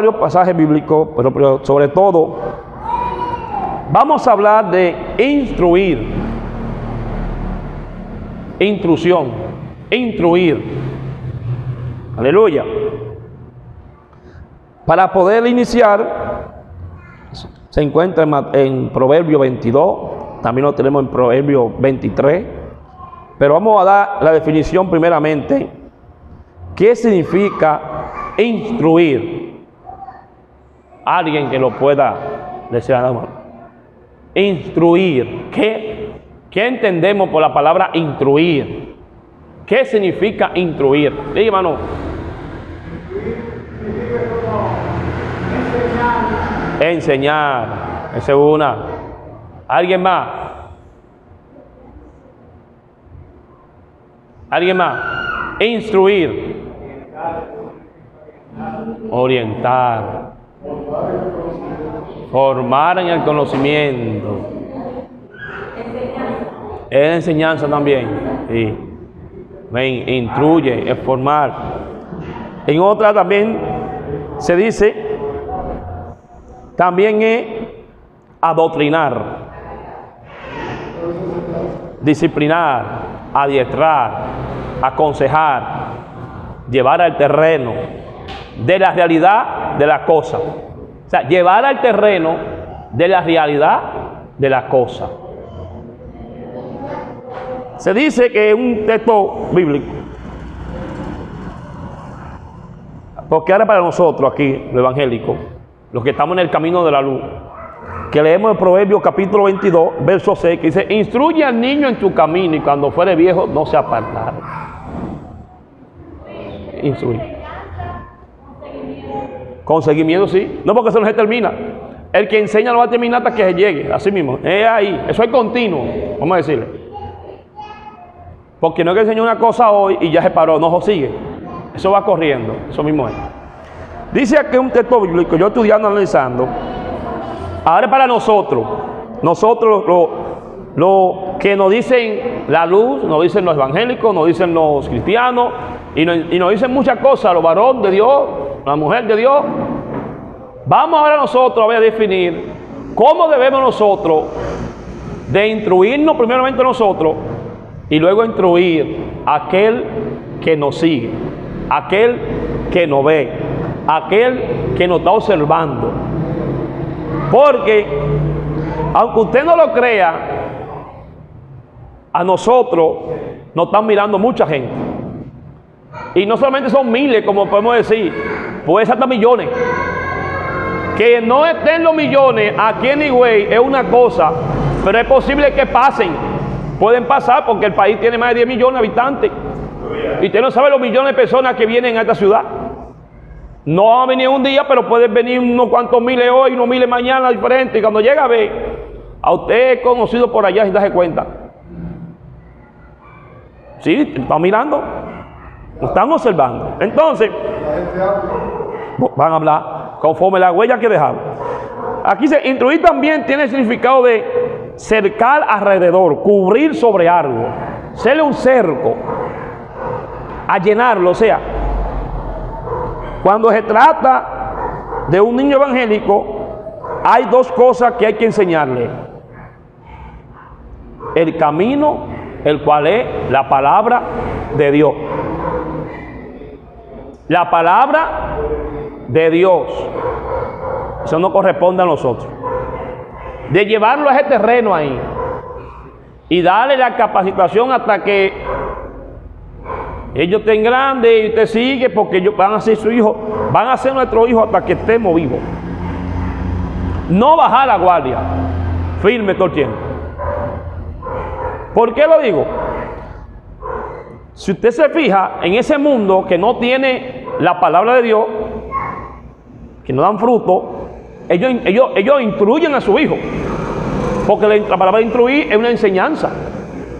varios pasajes bíblicos, pero, sobre todo vamos a hablar de instruir, instrucción, instruir. Aleluya. Para poder iniciar, se encuentra en, en Proverbio 22, también lo tenemos en Proverbio 23, pero vamos a dar la definición primeramente. ¿Qué significa instruir? Alguien que lo pueda decir a. Instruir. ¿Qué, ¿Qué entendemos por la palabra instruir? ¿Qué significa instruir? Diga, hermano. Enseñar. Esa es una. ¿Alguien más? ¿Alguien más? Instruir. Orientar. Formar en el conocimiento. Es enseñanza también. Sí. Instruye, es formar. En otra también se dice, también es adoctrinar, disciplinar, adiestrar, aconsejar, llevar al terreno de la realidad de la cosa. O sea, llevar al terreno de la realidad de la cosa. Se dice que es un texto bíblico. Porque ahora para nosotros aquí, los evangélicos, los que estamos en el camino de la luz, que leemos el Proverbio capítulo 22, verso 6, que dice, instruye al niño en tu camino y cuando fuere viejo no se apartará. Instruye. Con seguimiento, sí. No porque eso no se termina. El que enseña no va a terminar hasta que se llegue. Así mismo. Es ahí. Eso es continuo. Vamos a decirle. Porque no es que enseñó una cosa hoy y ya se paró. No, sigue. Eso va corriendo. Eso mismo es. Dice aquí un texto bíblico, yo estudiando, analizando. Ahora para nosotros. Nosotros lo, lo que nos dicen la luz, nos dicen los evangélicos, nos dicen los cristianos. Y nos, y nos dicen muchas cosas. Los varones de Dios, la mujer de Dios. Vamos ahora nosotros a ver a definir cómo debemos nosotros de instruirnos primeramente nosotros y luego instruir a aquel que nos sigue, aquel que nos ve, aquel que nos está observando. Porque, aunque usted no lo crea, a nosotros nos están mirando mucha gente. Y no solamente son miles, como podemos decir, puede ser hasta millones. Que no estén los millones aquí en Higüey es una cosa, pero es posible que pasen. Pueden pasar porque el país tiene más de 10 millones de habitantes. Y usted no sabe los millones de personas que vienen a esta ciudad. No van a venir un día, pero pueden venir unos cuantos miles hoy, unos miles mañana diferentes. Y cuando llega a ver, a usted es conocido por allá sin darse cuenta. Sí, están mirando, están observando. Entonces, van a hablar conforme la huella que dejaron. Aquí se instruir también tiene el significado de cercar alrededor, cubrir sobre algo, serle un cerco, a llenarlo. O sea, cuando se trata de un niño evangélico, hay dos cosas que hay que enseñarle. El camino, el cual es la palabra de Dios. La palabra de Dios. Eso no corresponde a nosotros. De llevarlo a ese terreno ahí. Y darle la capacitación hasta que ellos estén grandes y usted sigue porque ellos van a ser su hijo. Van a ser nuestro hijo hasta que estemos vivos. No bajar la guardia. Firme todo el tiempo. ¿Por qué lo digo? Si usted se fija en ese mundo que no tiene la palabra de Dios, que no dan fruto, ellos, ellos, ellos instruyen a su hijo. Porque la, la palabra instruir es una enseñanza,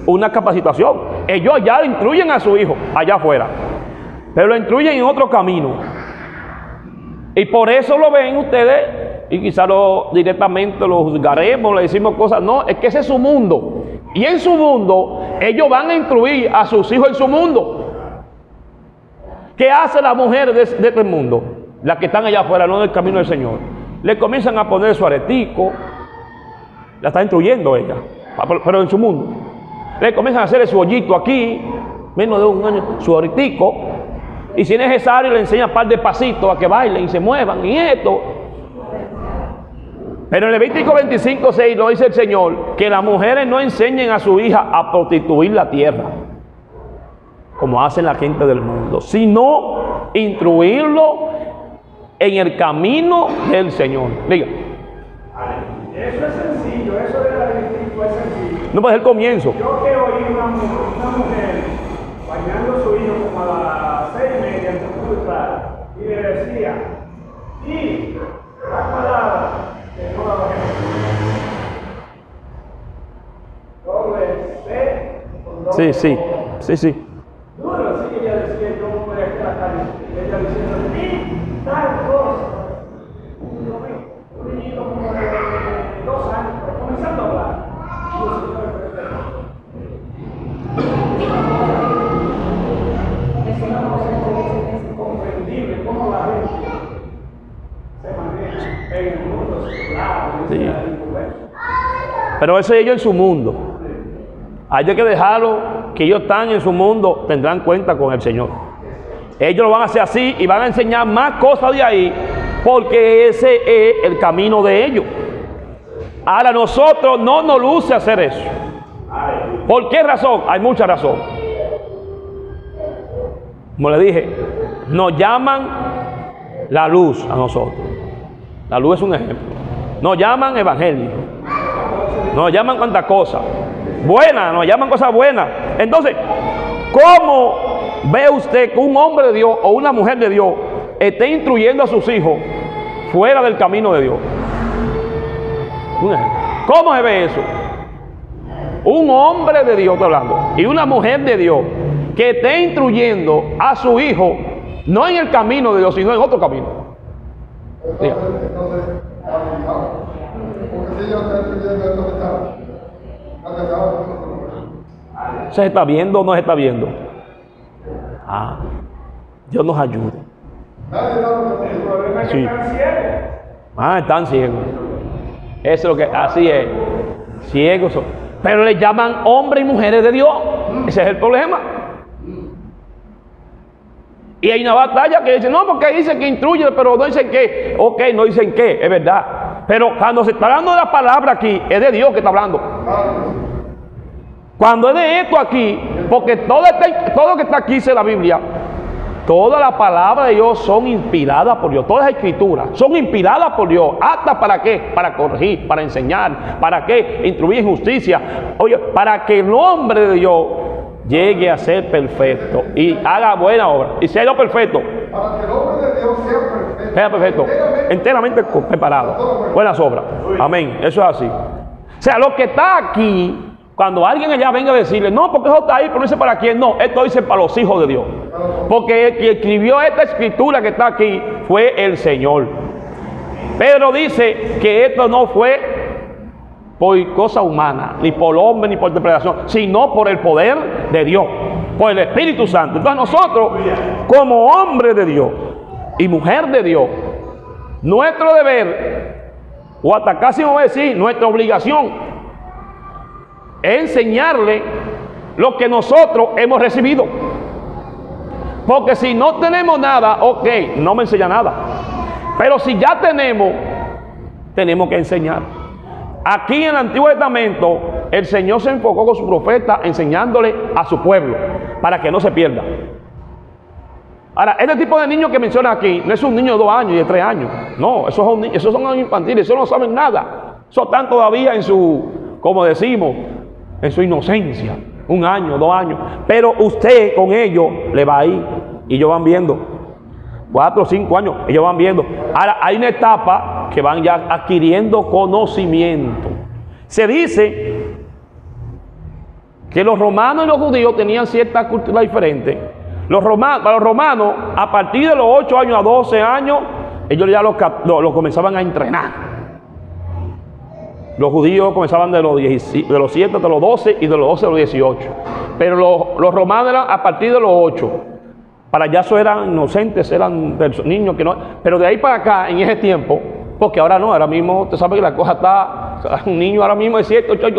una capacitación. Ellos ya instruyen a su hijo allá afuera, pero lo instruyen en otro camino. Y por eso lo ven ustedes, y quizás lo, directamente lo juzgaremos, le decimos cosas. No, es que ese es su mundo. Y en su mundo, ellos van a instruir a sus hijos en su mundo. ¿Qué hace la mujer de, de este mundo? las que están allá afuera, no del camino del Señor, le comienzan a poner su aretico, la está instruyendo ella, pero en su mundo. Le comienzan a hacer su hoyito aquí, menos de un año, su aretico, y si es necesario le enseñan un par de pasitos a que bailen y se muevan y esto. Pero en Levítico 25, 6 lo dice el Señor, que las mujeres no enseñen a su hija a prostituir la tierra, como hacen la gente del mundo, sino instruirlo en el camino del Señor. Diga. Eso es sencillo, eso de la es sencillo. No puede ser el comienzo. Yo que oí una, una mujer bañando a su hijo como a las seis y media en y le decía, y la palabra de no la Doble C doble Sí, sí, sí, sí. Duro, así que ella decía, yo voy a estar acá, ella diciendo, y tal cosa. Un niño, un niñito como de dos años, comenzando a hablar. Y el Señor le preguntó, comprendible cómo la gente se maneja en el mundo secular, en Sí. delincuente. Pero eso es ellos en su mundo. Hay que dejarlo, que ellos están en su mundo, tendrán cuenta con el Señor. Ellos lo van a hacer así y van a enseñar más cosas de ahí, porque ese es el camino de ellos. Ahora nosotros no nos luce hacer eso. ¿Por qué razón? Hay mucha razón. Como le dije, nos llaman la luz a nosotros. La luz es un ejemplo. Nos llaman evangélicos. Nos llaman cuantas cosas. Buenas, nos llaman cosas buenas. Entonces, ¿cómo ve usted que un hombre de Dios o una mujer de Dios esté instruyendo a sus hijos fuera del camino de Dios? ¿Cómo se ve eso? Un hombre de Dios, estoy hablando, y una mujer de Dios que esté instruyendo a su hijo no en el camino de Dios, sino en otro camino. ¿Se está viendo o no se está viendo? Ah, Dios nos ayude. Que que Sí. Ah, están ciegos. Eso es lo que, así es. Ciegos son. Pero le llaman hombres y mujeres de Dios. Ese es el problema. Y hay una batalla que dice, no, porque dicen que instruye, pero no dicen qué. Ok, no dicen qué, es verdad. Pero cuando se está hablando de la palabra aquí, es de Dios que está hablando. Cuando es de esto aquí, porque todo, este- todo lo que está aquí dice la Biblia, toda la palabra de Dios son inspiradas por Dios, todas las escrituras son inspiradas por Dios, hasta para qué, para corregir, para enseñar, para qué, instruir justicia, oye, para que el hombre de Dios llegue a ser perfecto y haga buena obra. Y sea yo perfecto, Para que el hombre de Dios sea. Sea perfecto, enteramente preparado, buenas obras. Amén, eso es así. O sea, lo que está aquí, cuando alguien allá venga a decirle, no, porque eso está ahí, pero no dice para quién, no, esto dice para los hijos de Dios. Porque el que escribió esta escritura que está aquí fue el Señor. Pedro dice que esto no fue por cosa humana, ni por hombre, ni por interpretación, sino por el poder de Dios, por el Espíritu Santo. Entonces nosotros, como hombre de Dios y mujer de Dios, nuestro deber, o hasta casi vamos a decir, nuestra obligación, es enseñarle lo que nosotros hemos recibido. Porque si no tenemos nada, ok, no me enseña nada. Pero si ya tenemos, tenemos que enseñar. Aquí en el Antiguo Testamento, el Señor se enfocó con su profeta enseñándole a su pueblo para que no se pierda. Ahora, este tipo de niños que menciona aquí no es un niño de dos años y de tres años. No, esos son, infantiles, esos no saben nada. Esos están todavía en su, como decimos, en su inocencia. Un año, dos años. Pero usted con ellos le va ahí y ellos van viendo. Cuatro cinco años, ellos van viendo. Ahora, hay una etapa que van ya adquiriendo conocimiento. Se dice que los romanos y los judíos tenían cierta cultura diferente. Los romanos, para los romanos, a partir de los 8 años a 12 años, ellos ya los, cap- lo- lo comenzaban a entrenar. Los judíos comenzaban de los, 10 de los 7 hasta los 12 y de los 12 a los 18. Pero los, los romanos eran a partir de los 8. Para allá eran inocentes, eran niños que no. Pero de ahí para acá, en ese tiempo, porque ahora no, ahora mismo, usted sabe que la cosa está. un niño ahora mismo de 7, 8 años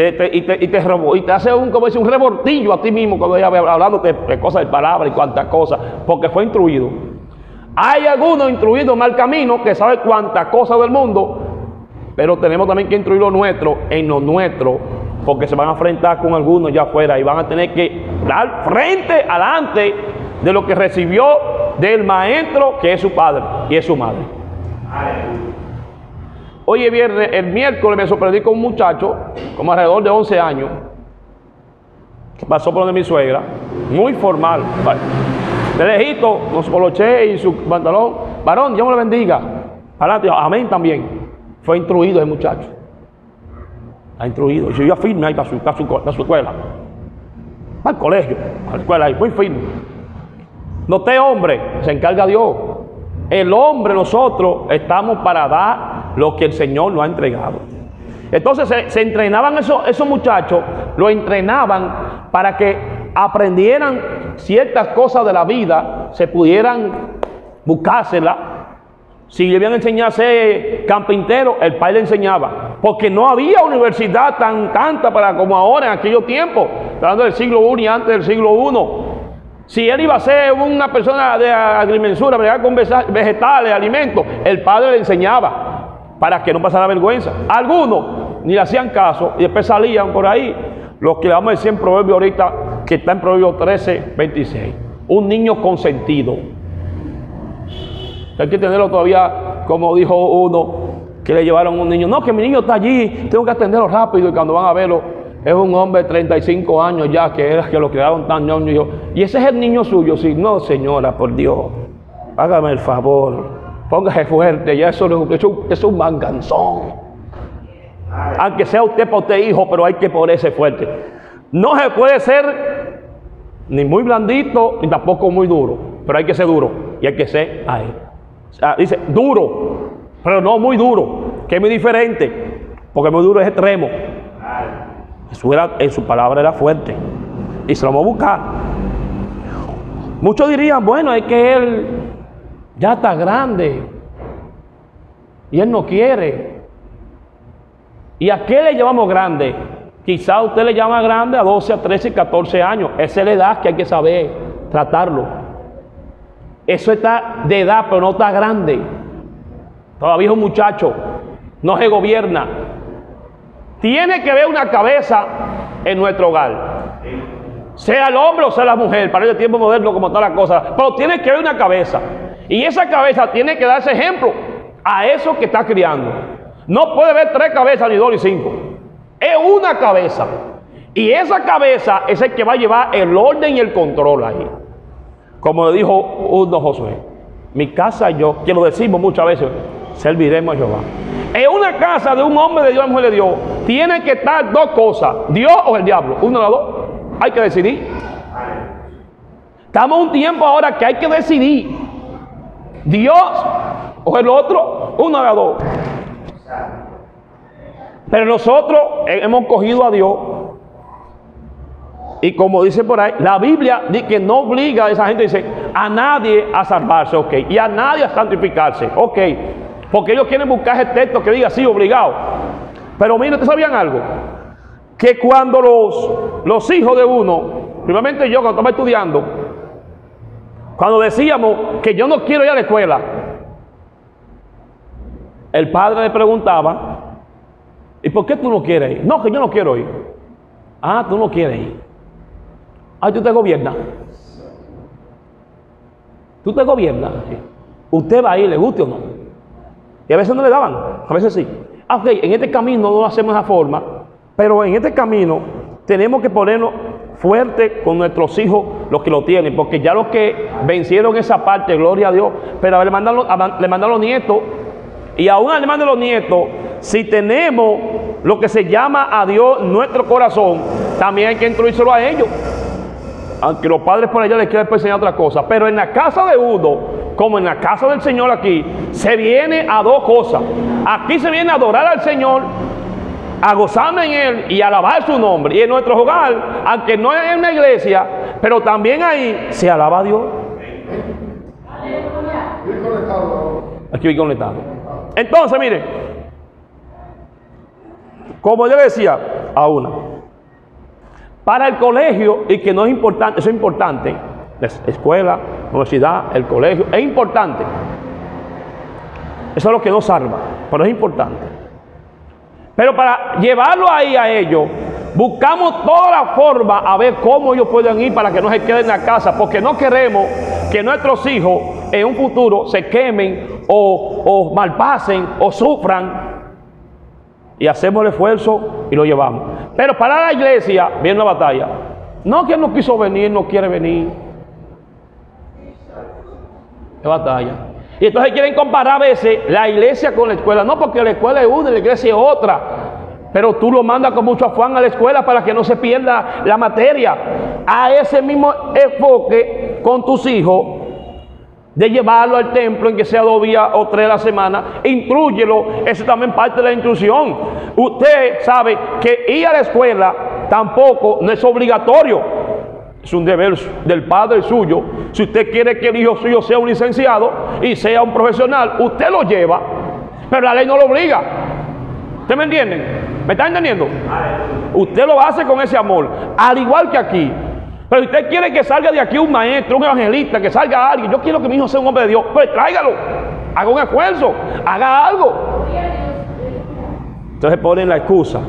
y, te, rebo- y te hace un, como dice, un rebortillo a ti mismo cuando ella hablando de, cosas de palabras y cuantas cosas, porque fue instruido. Hay algunos instruidos en mal camino que saben cuantas cosas del mundo, pero tenemos también que instruir lo nuestro en lo nuestro, porque se van a enfrentar con algunos ya afuera y van a tener que dar frente adelante de lo que recibió del maestro que es su padre y es su madre. Hoy viernes, el miércoles me sorprendí con un muchacho, como alrededor de 11 años, que pasó por donde mi suegra, muy formal. De lejito, y su pantalón, varón, Dios me lo bendiga. Adelante, amén también. Fue instruido el muchacho. Está instruido. Y iba firme ahí para su, para su, para su escuela. Para el colegio, a la escuela ahí, muy firme. Noté hombre, se encarga Dios. El hombre, nosotros, estamos para dar lo que el Señor nos ha entregado. Entonces se, entrenaban esos, esos muchachos, lo entrenaban para que aprendieran ciertas cosas de la vida, se pudieran buscárselas. Si le habían enseñado a ser carpintero, el padre le enseñaba. Porque no había universidad tan tanta para como ahora en aquellos tiempos, hablando del siglo I y antes del siglo I. Si él iba a ser una persona de agrimensura, bregar con vegetales, alimentos, el padre le enseñaba para que no pasara vergüenza. Algunos ni le hacían caso y después salían por ahí. Los que le vamos a decir en Proverbio ahorita, que está en Proverbio 13, 26. Un niño consentido. Hay que tenerlo todavía, como dijo uno, que le llevaron un niño. No, que mi niño está allí, tengo que atenderlo rápido. Y cuando van a verlo, es un hombre de 35 años ya, que era que lo crearon tan ñoño. Y yo, Y ese es el niño suyo. Sí, no, señora, por Dios, hágame el favor. Póngase fuerte, ya eso, no- es un manganzón. Aunque sea usted para usted hijo, pero hay que ponerse fuerte. No se puede ser ni muy blandito, ni tampoco muy duro. Pero hay que ser duro. Y hay que ser ahí. Dice duro, pero no muy duro, que es muy diferente. Porque muy duro es extremo. En su palabra era fuerte. Y se lo vamos a buscar. Muchos dirían, bueno, es que él ya está grande. Y él no quiere. ¿Y a qué le llamamos grande? Quizá usted le llama grande a 12, a 13, 14 años. Esa es la edad que hay que saber tratarlo. Eso está de edad, pero no está grande. Todavía es un muchacho. No se gobierna. Tiene que haber una cabeza en nuestro hogar. Sea el hombre o sea la mujer, para el tiempo moderno como está la cosa. Pero tiene que haber una cabeza. Y esa cabeza tiene que darse ejemplo a eso que está criando. No puede haber tres cabezas, ni dos, ni cinco. Es una cabeza. Y esa cabeza es el que va a llevar el orden y el control ahí. Como le dijo uno Josué, mi casa y yo, que lo decimos muchas veces, serviremos a Jehová. En una casa de un hombre de Dios, mujer de Dios, tienen que estar dos cosas, Dios o el diablo, uno de los dos. Hay que decidir. Estamos un tiempo ahora que hay que decidir. Dios o el otro, uno de los dos. Pero nosotros hemos cogido a Dios y como dice por ahí, la Biblia dice que no obliga a esa gente, dice, a nadie a salvarse, ok, y a nadie a santificarse, ok, porque ellos quieren buscar ese texto que diga sí, obligado. Pero miren, ¿ustedes sabían algo? Que cuando los, los hijos de uno, primeramente yo cuando estaba estudiando, cuando decíamos que yo no quiero ir a la escuela, el padre le preguntaba, ¿y por qué tú no quieres ir? No, que yo no quiero ir. Ah, tú no quieres ir. Ah, tú te gobiernas. Tú te gobiernas. Usted va a ir, le guste o no. Y a veces no le daban, a veces sí. Ah, ok, en este camino no lo hacemos de esa forma, pero en este camino tenemos que ponernos fuerte con nuestros hijos, los que lo tienen, porque ya los que vencieron esa parte, gloria a Dios, pero le mandan le mandan los nietos, y aún además de los nietos, si tenemos lo que se llama a Dios nuestro corazón, también hay que instruírselo a ellos. Aunque los padres por allá les quieran enseñar otra cosa. Pero en la casa de uno, como en la casa del Señor aquí, se viene a dos cosas. Aquí se viene a adorar al Señor, a gozarme en Él y alabar su nombre. Y en nuestro hogar, aunque no es una iglesia, Pero también ahí se alaba a Dios. Aquí voy conectado. Entonces, mire, como yo decía a una, para el colegio, y que no es importante, eso es importante, la escuela, universidad, el colegio, es importante. Eso es lo que no salva, pero es importante. Pero para llevarlo ahí a ellos, buscamos toda la forma a ver cómo ellos pueden ir para que no se queden en la casa, porque no queremos que nuestros hijos en un futuro se quemen o, o malpasen o sufran. Y hacemos el esfuerzo y lo llevamos. Pero para la iglesia viene una batalla. No que no quiso venir, no quiere venir. Es batalla. Y entonces quieren comparar a veces la iglesia con la escuela. No, porque la escuela es una y la iglesia es otra. Pero tú lo mandas con mucho afán a la escuela para que no se pierda la materia. A ese mismo enfoque con tus hijos, de llevarlo al templo en que sea dos días o tres a la semana, intrúyelo. Eso también parte de la instrucción. Usted sabe que ir a la escuela tampoco no es obligatorio. Es un deber del padre suyo. Si usted quiere que el hijo suyo sea un licenciado y sea un profesional, usted lo lleva, pero la ley no lo obliga. ¿Usted me entienden? ¿Me está entendiendo? Usted lo hace con ese amor, al igual que aquí. Pero si usted quiere que salga de aquí un maestro, un evangelista, que salga alguien, yo quiero que mi hijo sea un hombre de Dios, pues tráigalo, haga un esfuerzo, haga algo. Entonces ponen la excusa.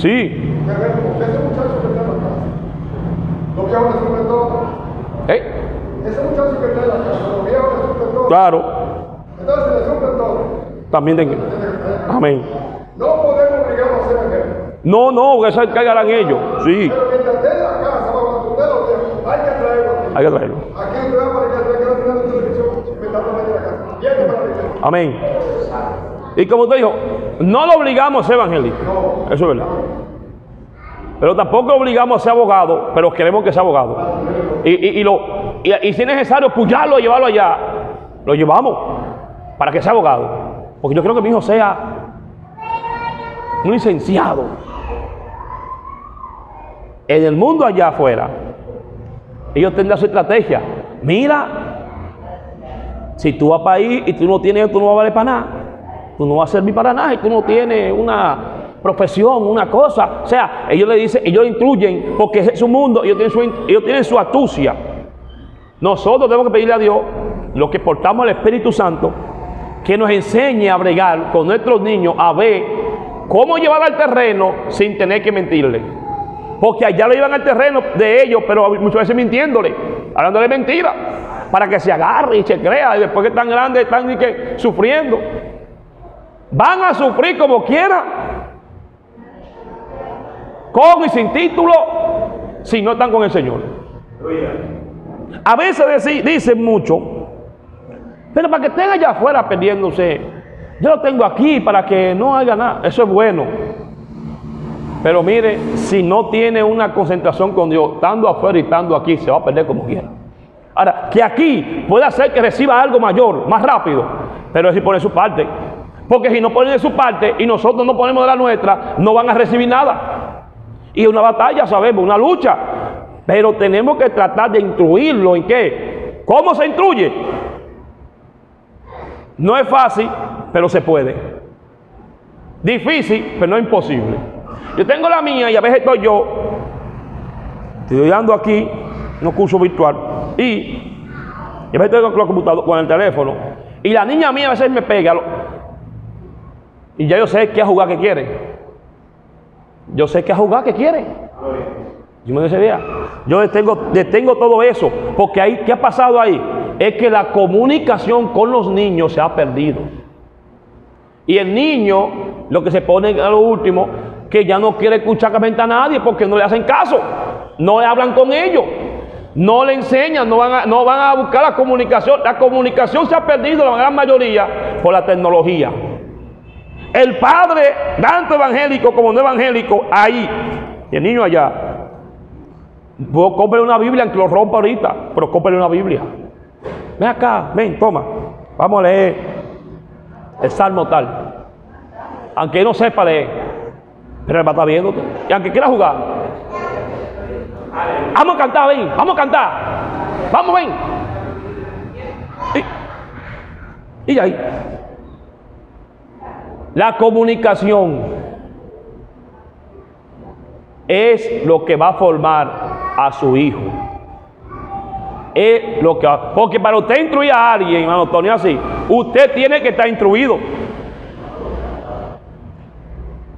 Sí, Terreno, porque ese muchacho que está en la casa, los viejos le suben todo. ¿eh? Ese muchacho que está en la casa, los viejos le todo. claro, Entonces, le suben todo, también tengo. Amén. no podemos obligarlos a ser evangélicos. No, no, eso cargarán ellos. Sí, Pero mientras esté en la casa, cuando usted lo vea, hay que traerlo hay que traerlo. Aquí va para que se quede mirando televisión mientras está en la casa. Viene para la. Amén. Y como usted dijo, no lo obligamos a ser evangélico. Eso es verdad. Pero tampoco obligamos a ser abogado, pero queremos que sea abogado. Y, y- y lo, y, si es necesario pujarlo y llevarlo allá, lo llevamos para que sea abogado. Porque yo creo que mi hijo sea un licenciado. En el mundo allá afuera, ellos tendrán su estrategia. Mira, si tú vas para ahí y tú no tienes, tú no vas a valer para nada. Tú no vas a servir para nada y tú no tienes una profesión, una cosa. O sea, ellos le dicen, ellos le instruyen porque es su mundo, ellos tienen su, su astucia. Nosotros tenemos que pedirle a Dios, los que portamos el Espíritu Santo, que nos enseñe a bregar con nuestros niños a ver cómo llevar al terreno sin tener que mentirle. Porque allá lo llevan al terreno de ellos, pero muchas veces mintiéndole, hablándole mentira, para que se agarre y se crea, y después que están grandes están y que, sufriendo. Van a sufrir como quieran, con y sin título, si no están con el Señor. A veces dicen mucho, pero para que estén allá afuera perdiéndose, yo lo tengo aquí para que no haga nada. Eso es bueno. Pero mire, si no tiene una concentración con Dios, estando afuera y estando aquí, se va a perder como quiera. Ahora, que aquí puede hacer que reciba algo mayor, más rápido, pero es si pone su parte. Porque si no ponen de su parte y nosotros no ponemos de la nuestra, no van a recibir nada. Y una batalla, sabemos, una lucha. Pero tenemos que tratar de instruirlo en qué. ¿Cómo se instruye? No es fácil, pero se puede. Difícil, pero no imposible. Yo tengo la mía y a veces estoy yo, estoy ando aquí, no curso virtual, y, a veces estoy con la computadora, con el teléfono, y la niña mía a veces me pega, y ya yo sé qué jugar que quiere. Yo sé qué a jugar que quiere. Yo me idea. Yo detengo, detengo todo eso, porque ahí, ¿qué ha pasado ahí? Es que la comunicación con los niños se ha perdido. Y el niño, lo que se pone a lo último, que ya no quiere escuchar a nadie porque no le hacen caso, no le hablan con ellos, no le enseñan, no van, a, no van a buscar la comunicación. La comunicación se ha perdido la gran mayoría por la tecnología. El padre, tanto evangélico como no evangélico, ahí, y el niño allá. Vos cómprale una Biblia, aunque lo rompa ahorita, pero cómprale una Biblia. Ven acá, ven, toma. Vamos a leer el salmo tal. Aunque él no sepa leer, pero él va a estar viéndote. Y aunque quiera jugar, Vamos a cantar, ven, vamos a cantar. Vamos, ven. Y, y ahí. La comunicación es lo que va a formar a su hijo. Es lo que va- porque para usted instruir a alguien, hermano Tony, así, usted tiene que estar instruido.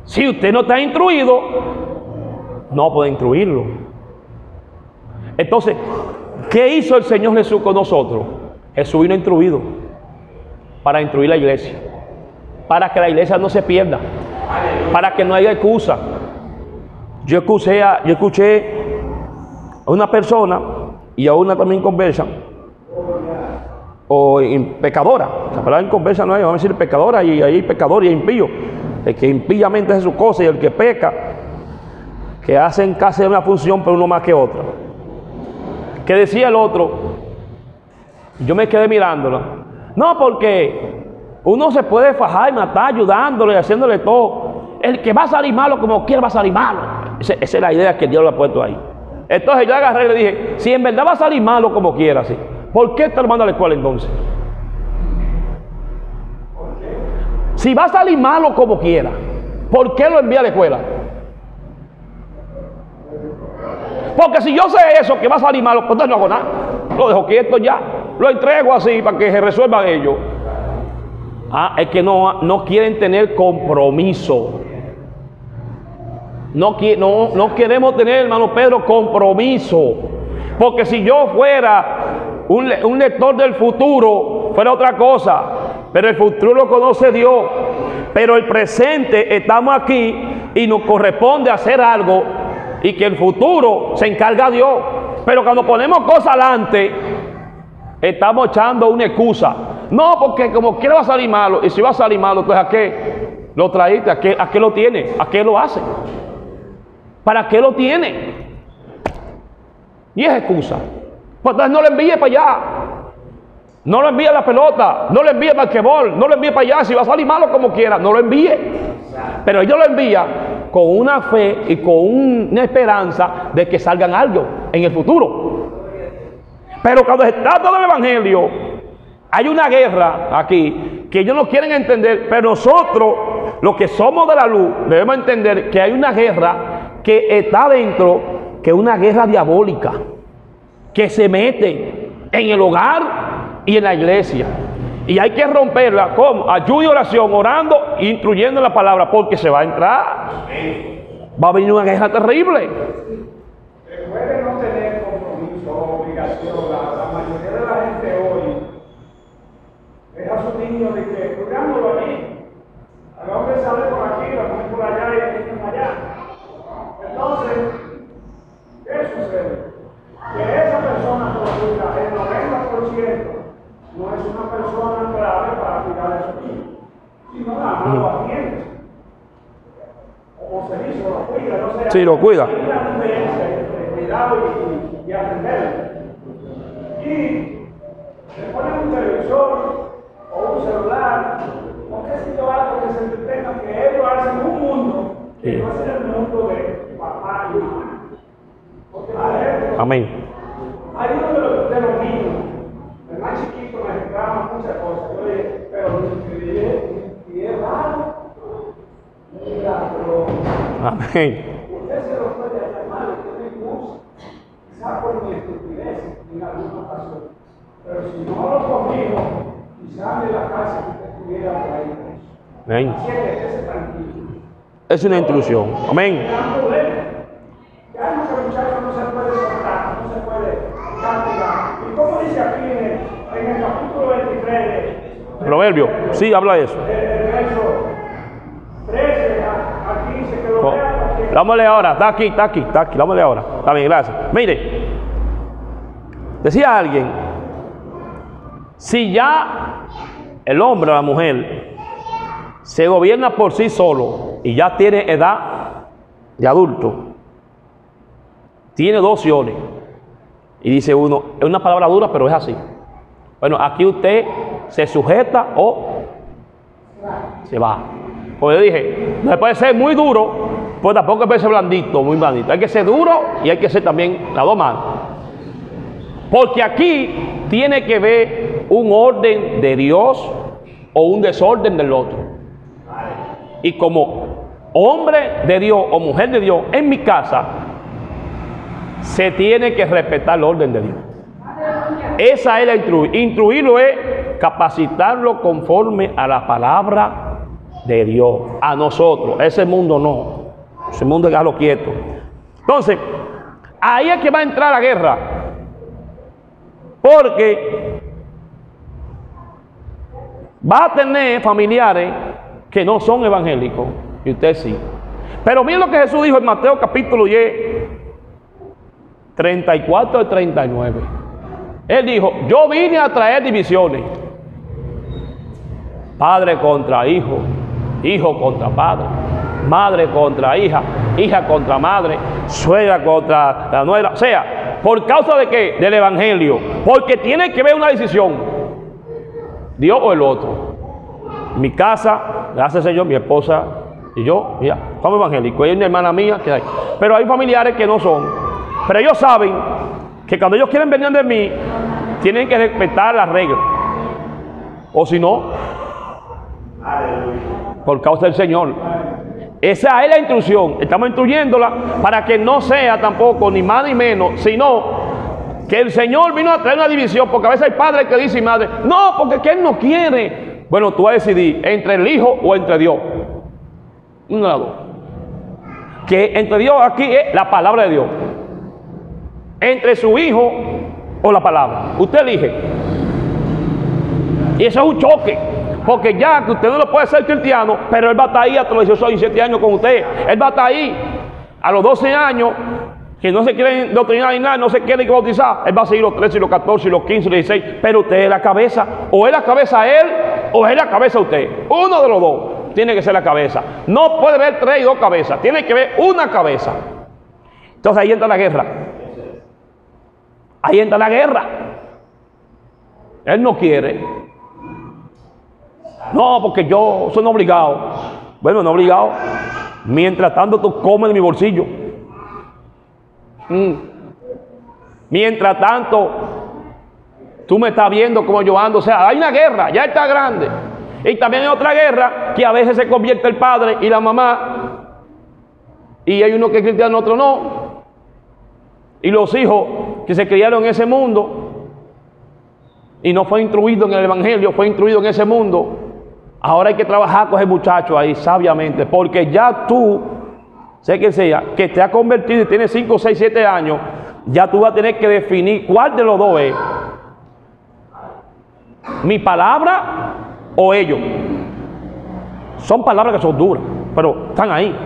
Si usted no está instruido, no puede instruirlo. Entonces, ¿qué hizo el Señor Jesús con nosotros? Jesús vino instruido para instruir la iglesia, para que la iglesia no se pierda, para que no haya excusa. Yo escuché a, yo escuché a una persona y a una también conversa, o pecadora, la palabra en conversa no es, vamos a decir pecadora y ahí pecador y impío, el que impíamente hace sus cosas y el que peca, que hacen casi una función pero uno más que otra. Que decía el otro, yo me quedé mirándolo, no porque uno se puede fajar y matar ayudándole haciéndole todo. El que va a salir malo como quiera va a salir malo. Esa, esa es la idea que Dios le ha puesto ahí. Entonces yo agarré y le dije, si en verdad va a salir malo como quiera, sí, ¿por qué te lo manda a la escuela entonces? Si va a salir malo como quiera, ¿por qué lo envía a la escuela? Porque si yo sé eso, que va a salir malo, pues entonces no hago nada. Lo dejo quieto ya. Lo entrego así para que se resuelvan ellos. Ah, es que no, no quieren tener compromiso. No, no, no queremos tener, hermano Pedro, compromiso. Porque si yo fuera un, un lector del futuro, fuera otra cosa. Pero el futuro lo conoce Dios. Pero el presente estamos aquí y nos corresponde hacer algo y que el futuro se encarga Dios. Pero cuando ponemos cosas adelante, estamos echando una excusa. No, porque como quiera va a salir malo. Y si va a salir malo, pues ¿a qué lo traíste? ¿A qué, a qué lo tiene? ¿A qué lo hace? ¿Para qué lo tiene? Y es excusa. Pues entonces no lo envíe para allá. No lo envíe la pelota. No lo envíe al basquetbol. No lo envíe para allá. Si va a salir malo como quiera, no lo envíe. Pero ellos lo envía con una fe y con una esperanza de que salgan algo en el futuro. Pero cuando se trata del Evangelio, hay una guerra aquí que ellos no quieren entender, pero nosotros, los que somos de la luz, debemos entender que hay una guerra que está dentro, que es una guerra diabólica, que se mete en el hogar y en la iglesia. Y hay que romperla como ayuda y oración, orando instruyendo en la palabra, porque se va a entrar. Va a venir una guerra terrible. Puede no tener compromiso obligación. La, la mayoría de la gente hoy deja a su niño de que cuidándolo allí. El hombre sale por aquí, la pone por allá y el niño allá. Entonces, ¿qué sucede? Que esa persona cuida, el 90% no es una persona clave para cuidar a su niño, sino nada más lo atiende. O se dice, lo cuida, no sé. Sí, lo cuida. Hay una diferencia entre cuidado y, y. Y se pone un televisor o un celular o qué sé yo, algo que se entretenga, que ellos hacen un mundo que no es el mundo de papá y mamá. Porque adentro Amén. hay uno de los, de los niños, el más chiquito me reclama muchas cosas. Yo le dije, pero es- y es raro. Mira, pero Amén. usted se lo puede hacer mal, usted me excusa. Quizás por mi estupidez en alguna ocasión. Pero si no lo corrijo, quizás de la casa que usted por ahí. Amén. Así es que estése tranquilo. Es una instrucción. Amén. gran problema. Ya ese muchacho no se puede soltar, no se puede castigar. Y como dice aquí en el, en el capítulo 23 de, Proverbio. Sí, habla de eso. del verso 13 a, a 15, que lo vea cualquiera. Vamos a leer ahora. Está aquí, está aquí, está aquí. Leer ahora. Está bien, gracias. Mire. Decía alguien. Si ya el hombre o la mujer se gobierna por sí solo y ya tiene edad de adulto, tiene dos opciones. Y dice uno, es una palabra dura, pero es así. Bueno, aquí usted se sujeta o se va. Como yo dije, no puede ser muy duro Pues tampoco que ser blandito, muy blandito. Hay que ser duro y hay que ser también las dos manos. Porque aquí tiene que ver un orden de Dios o un desorden del otro. Y como hombre de Dios o mujer de Dios en mi casa, se tiene que respetar el orden de Dios. Esa es la instruir. Instruirlo es capacitarlo conforme a la palabra de Dios. A nosotros. Ese mundo no. Ese mundo déjalo quieto. Entonces, ahí es que va a entrar la guerra. Porque va a tener familiares que no son evangélicos. Y usted sí. Pero miren lo que Jesús dijo en Mateo capítulo 10, 34 y 39. Él dijo, yo vine a traer divisiones. Padre contra hijo, hijo contra padre, madre contra hija, hija contra madre, suegra contra la nuera. O sea, ¿por causa de qué? Del evangelio. Porque tiene que ver una decisión. Dios o el otro. Mi casa, gracias Señor, mi esposa y yo, mira, somos evangélicos. Es una hermana mía que hay. Pero hay familiares que no son. Pero ellos saben que cuando ellos quieren venir de mí, tienen que respetar las reglas. O si no, por causa del Señor. Esa es la instrucción. Estamos instruyéndola para que no sea tampoco ni más ni menos, sino que el Señor vino a traer una división, porque a veces hay padres que dicen, madre, no, porque que Él no quiere. Bueno, tú vas a decidir entre el Hijo o entre Dios. Un lado. Que entre Dios aquí es la palabra de Dios. Entre su Hijo o la palabra. Usted elige. Y eso es un choque. Porque ya que usted no lo puede ser cristiano, pero él va a estar ahí hasta los 18 17 años con usted. Él va a estar ahí a los 12 años, que no se quiere doctrinar ni nada, no se quiere bautizar. Él va a seguir los 13, los 14, los 15, los 16. Pero usted es la cabeza. O es la cabeza él, o es la cabeza usted. Uno de los dos tiene que ser la cabeza. No puede haber tres y dos cabezas. Tiene que ver una cabeza. Entonces ahí entra la guerra. Ahí entra la guerra. Él no quiere. No, porque yo soy no obligado. Bueno, no obligado. Mientras tanto tú comes de mi bolsillo. Mm. Mientras tanto, tú me estás viendo como yo ando. O sea, hay una guerra, ya está grande. Y también hay otra guerra que a veces se convierte el padre y la mamá. Y hay uno que es cristiano, otro no. Y los hijos que se criaron en ese mundo y no fue instruido en el Evangelio, fue instruido en ese mundo. Ahora hay que trabajar con ese muchacho ahí sabiamente, porque ya tú, sé que sea, que te ha convertido y tiene 5, 6, 7 años, ya tú vas a tener que definir cuál de los dos es. Mi palabra o ellos. Son palabras que son duras, pero están ahí.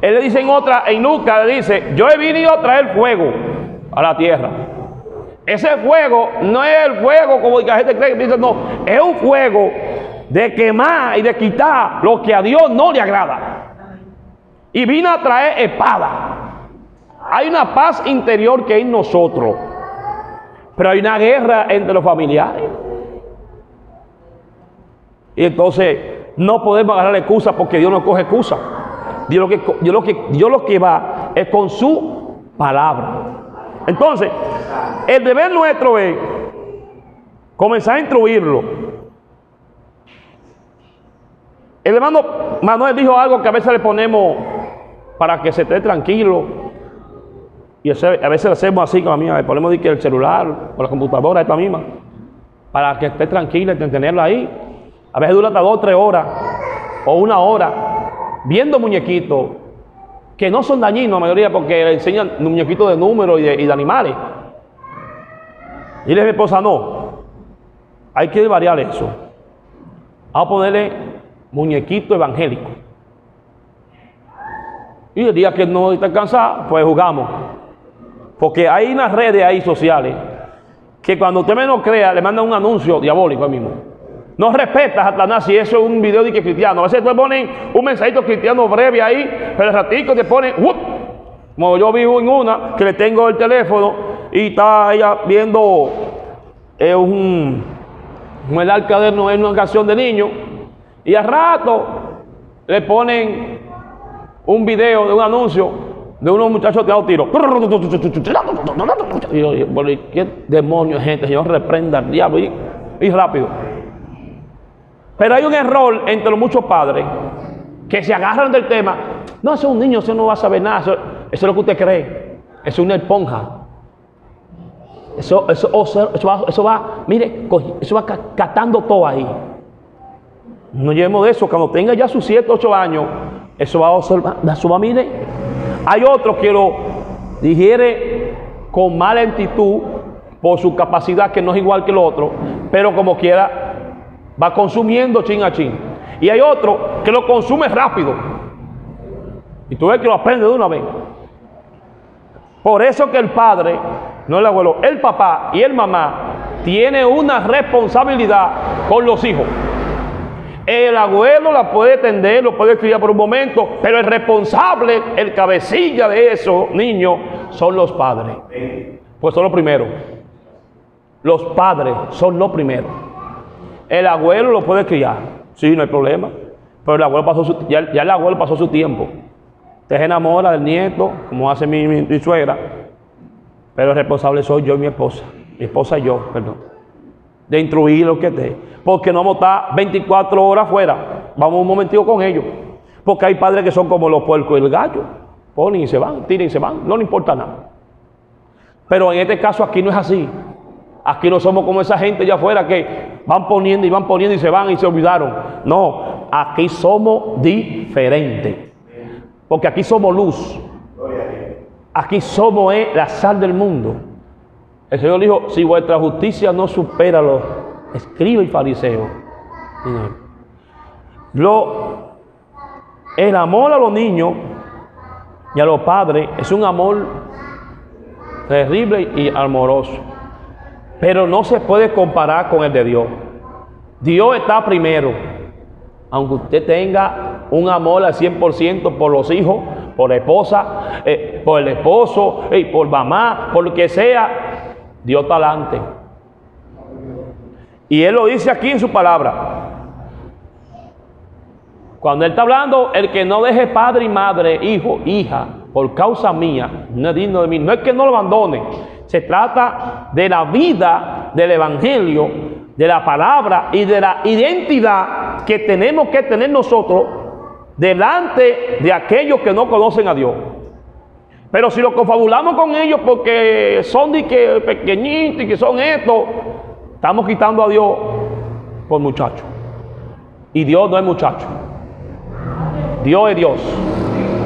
Él le dice en otra, en Lucas, le dice, yo he venido a traer fuego a la tierra. Ese fuego no es el fuego como la gente cree que no, es un fuego de quemar y de quitar lo que a Dios no le agrada. Y vino a traer espada. Hay una paz interior que es nosotros, pero hay una guerra entre los familiares. Y entonces no podemos agarrar excusa porque Dios no coge excusa. Dios que, Dios lo que, Dios lo que va es con su palabra. Entonces, el deber nuestro es comenzar a instruirlo. El hermano Manuel dijo algo que a veces le ponemos para que se esté tranquilo. Y a veces lo hacemos así con la mía, le ponemos el celular o la computadora, esta misma, para que esté tranquila y tenerla ahí. A veces dura hasta dos o tres horas o una hora viendo muñequitos que no son dañinos la mayoría porque le enseñan muñequitos de números y de, animales. Y le mi esposa, no, hay que variar eso. Vamos a ponerle muñequito evangélico. Y el día que no está cansado, pues jugamos. Porque hay unas redes ahí sociales que cuando usted menos crea, le mandan un anuncio diabólico ahí mismo. No respeta a Satanás si eso es un video de que cristiano. A veces te ponen un mensajito cristiano breve ahí, pero el ratico te ponen, como yo vivo en una, que le tengo el teléfono y está ella viendo eh, un, el arca de Noé, una canción de niño, y al rato le ponen un video de un anuncio de unos muchachos tirando tiro. Y yo, ¿y ¿qué demonios gente? Señor, reprenda al diablo y, y rápido. Pero hay un error entre los muchos padres que se agarran del tema. No, ese es un niño, ese no va a saber nada. Eso, eso es lo que usted cree. Eso es una esponja. Eso, eso, eso, eso va, eso va, mire, eso va ca- catando todo ahí. No llevemos de eso. Cuando tenga ya sus 7, 8 años, eso va a observar, eso va, mire. Hay otro que lo digiere con mala actitud por su capacidad que no es igual que el otro, pero como quiera va consumiendo chin a chin. Y hay otro que lo consume rápido. Y tú ves que lo aprende de una vez. Por eso que el padre, no el abuelo, el papá y el mamá tiene una responsabilidad con los hijos. El abuelo la puede tender, lo puede criar por un momento, pero el responsable, el cabecilla de esos niños son los padres. Pues son los primeros. Los padres son los primeros. El abuelo lo puede criar, sí, no hay problema. Pero el abuelo pasó su, ya, ya el abuelo pasó su tiempo. Usted se enamora del nieto, como hace mi, suegra. Pero el responsable soy yo y mi esposa. Mi esposa y yo, perdón. De instruir lo que esté. Porque no vamos a estar 24 horas afuera. Vamos un momentico con ellos. Porque hay padres que son como los puercos y el gallo. Ponen y se van, tiran y se van. No le importa nada. Pero en este caso aquí no es así. Aquí no somos como esa gente allá afuera que van poniendo y van poniendo y se van y se olvidaron. No, aquí somos diferentes. Porque aquí somos luz. Aquí somos eh, la sal del mundo. El Señor dijo, si vuestra justicia no supera los escribas y fariseos. Lo, el amor a los niños y a los padres es un amor terrible y amoroso. Pero no se puede comparar con el de Dios. Dios está primero. Aunque usted tenga un amor al 100% por los hijos, por la esposa, eh, por el esposo, eh, por mamá, por lo que sea, Dios está adelante. Y Él lo dice aquí en su palabra. Cuando Él está hablando, el que no deje padre y madre, hijo, hija, por causa mía, no es digno de mí. No es que no lo abandone. Se trata de la vida del Evangelio, de la palabra y de la identidad que tenemos que tener nosotros delante de aquellos que no conocen a Dios. Pero si lo confabulamos con ellos porque son de que pequeñitos y que son estos, estamos quitando a Dios por muchachos. Y Dios no es muchacho. Dios es Dios.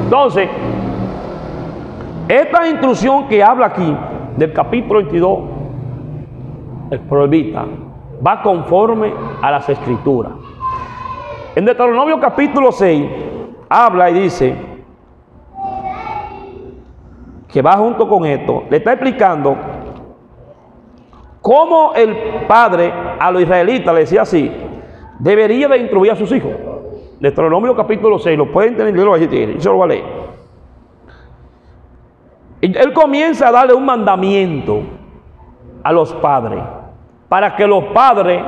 Entonces, esta instrucción que habla aquí del capítulo 22, el prohibita, va conforme a las escrituras. En Deuteronomio capítulo 6 habla y dice que va junto con esto, le está explicando cómo el padre a los israelitas le decía así, debería de instruir a sus hijos. Deuteronomio capítulo 6, lo pueden tener, yo tiene, yo se lo voy a leer. Él comienza a darle un mandamiento a los padres para que los padres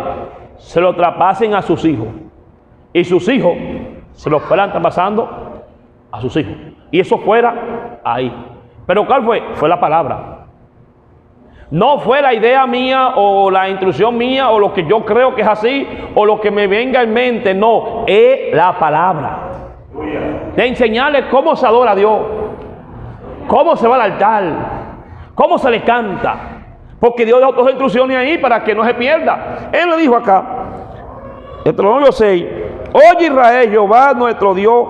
se lo traspasen a sus hijos y sus hijos se lo fueran traspasando a sus hijos. Y eso fuera ahí. Pero ¿cuál fue? Fue la palabra. No fue la idea mía o la instrucción mía o lo que yo creo que es así o lo que me venga en mente. No, es la palabra. De enseñarle cómo se adora a Dios, cómo se va al altar, cómo se le canta. Porque Dios da otras instrucciones ahí para que no se pierda. Él le dijo acá, Deuteronomio 6, oye Israel, Jehová nuestro Dios,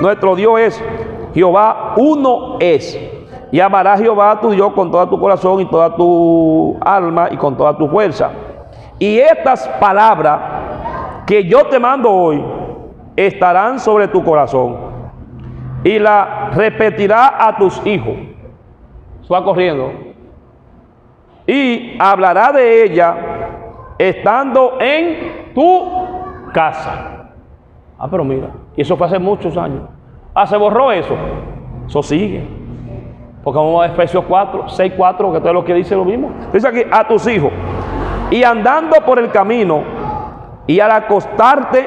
nuestro Dios es, Jehová uno es. Y amarás Jehová a tu Dios con todo tu corazón y toda tu alma y con toda tu fuerza. Y estas palabras que yo te mando hoy estarán sobre tu corazón. Y la repetirá a tus hijos. Eso va corriendo. Y hablará de ella estando en tu casa. Ah, pero mira, y eso fue hace muchos años. Ah, se borró eso. Eso sigue. Porque vamos a Efesios 4, 6, 4, que todo lo que dice lo mismo. Dice aquí, a tus hijos. Y andando por el camino, y al acostarte,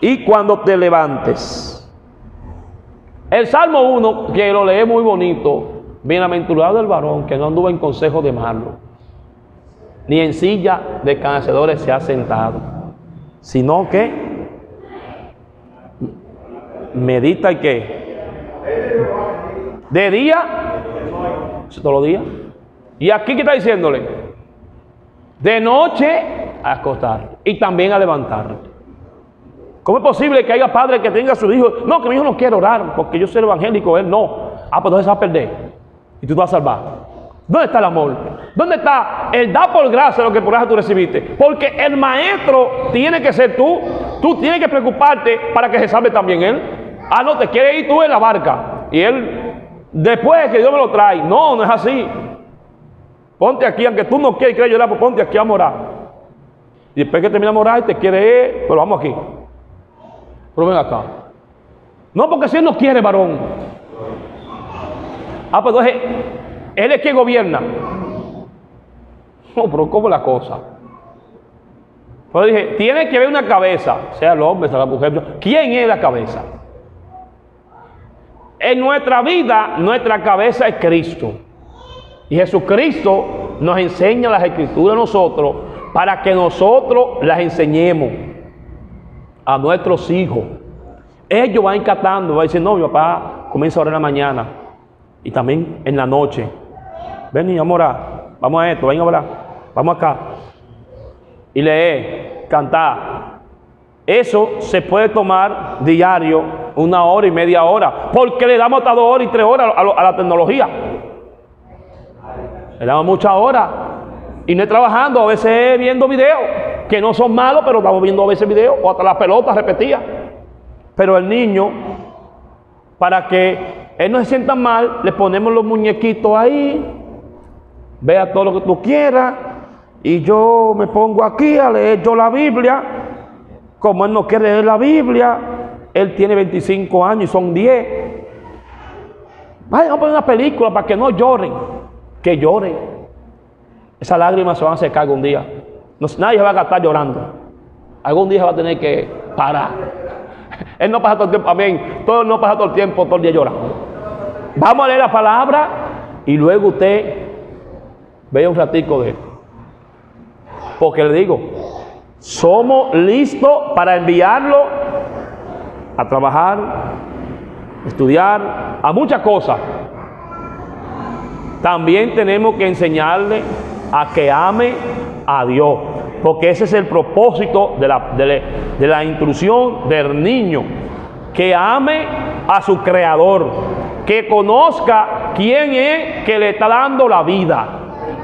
y cuando te levantes. El Salmo 1, que lo lee muy bonito, bienaventurado el varón que no anduvo en consejo de malo, ni en silla de canecedores se ha sentado, sino que medita y que de día, todos los días. Y aquí que está diciéndole, de noche a acostar y también a levantar. ¿Cómo es posible que haya padre que tenga a su hijo? No, que mi hijo no quiere orar porque yo soy evangélico, él no. Ah, pues entonces se va a perder y tú te vas a salvar. ¿Dónde está el amor? ¿Dónde está el da por gracia lo que por gracia tú recibiste? Porque el maestro tiene que ser tú. Tú tienes que preocuparte para que se salve también él. Ah, no, te quiere ir tú en la barca. Y él, después que Dios me lo trae. No, no es así. Ponte aquí, aunque tú no quieres, quieres llorar, pues ponte aquí a morar. Y después que termina de morar, te quiere ir, pero vamos aquí. Pero ven acá. No, porque si él no quiere, varón. Ah, pues él es quien gobierna. No, pero ¿cómo la cosa? Pues dije, tiene que haber una cabeza, sea el hombre, sea la mujer. ¿Quién es la cabeza? En nuestra vida, nuestra cabeza es Cristo. Y Jesucristo nos enseña las escrituras a nosotros para que nosotros las enseñemos a nuestros hijos. Ellos van encatando, van a no, mi papá comienza a orar en la mañana y también en la noche. Ven y vamos a orar, vamos a esto, ven a orar, vamos acá. Y leer, cantar. Eso se puede tomar diario, una hora y media hora, porque le damos hasta dos horas y tres horas a la tecnología. Le damos muchas horas y no es trabajando, a veces es viendo videos, que no son malos, pero estamos viendo a veces videos, o hasta las pelotas repetidas. Pero el niño, para que él no se sienta mal, le ponemos los muñequitos ahí, vea todo lo que tú quieras, y yo me pongo aquí a leer yo la Biblia. Como él no quiere leer la Biblia, él tiene 25 años y son 10. Vayan a poner una película para que no lloren, que lloren. Esas lágrimas se van a secar algún día. No- nadie va a gastar llorando. Algún día va a tener que parar. Él no pasa todo el tiempo, amén. Todo no pasa todo el tiempo, todo el día llorando. Vamos a leer la palabra y luego usted vea un ratico de esto. Porque le digo, somos listos para enviarlo a trabajar, estudiar, a muchas cosas. También tenemos que enseñarle a que ame a Dios, porque ese es el propósito de la, de la- del niño, que ame a su creador, que conozca quién es que le está dando la vida,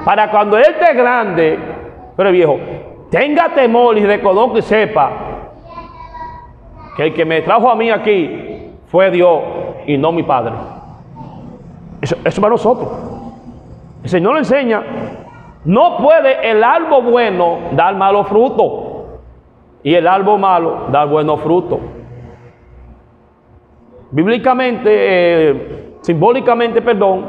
para cuando él esté grande, pero viejo, tenga temor y reconozca y sepa que el que me trajo a mí aquí fue Dios y no mi padre. Eso, eso para nosotros. El Señor le enseña, no puede el árbol bueno dar malos frutos y el árbol malo dar buenos frutos. Bíblicamente, eh, simbólicamente, perdón,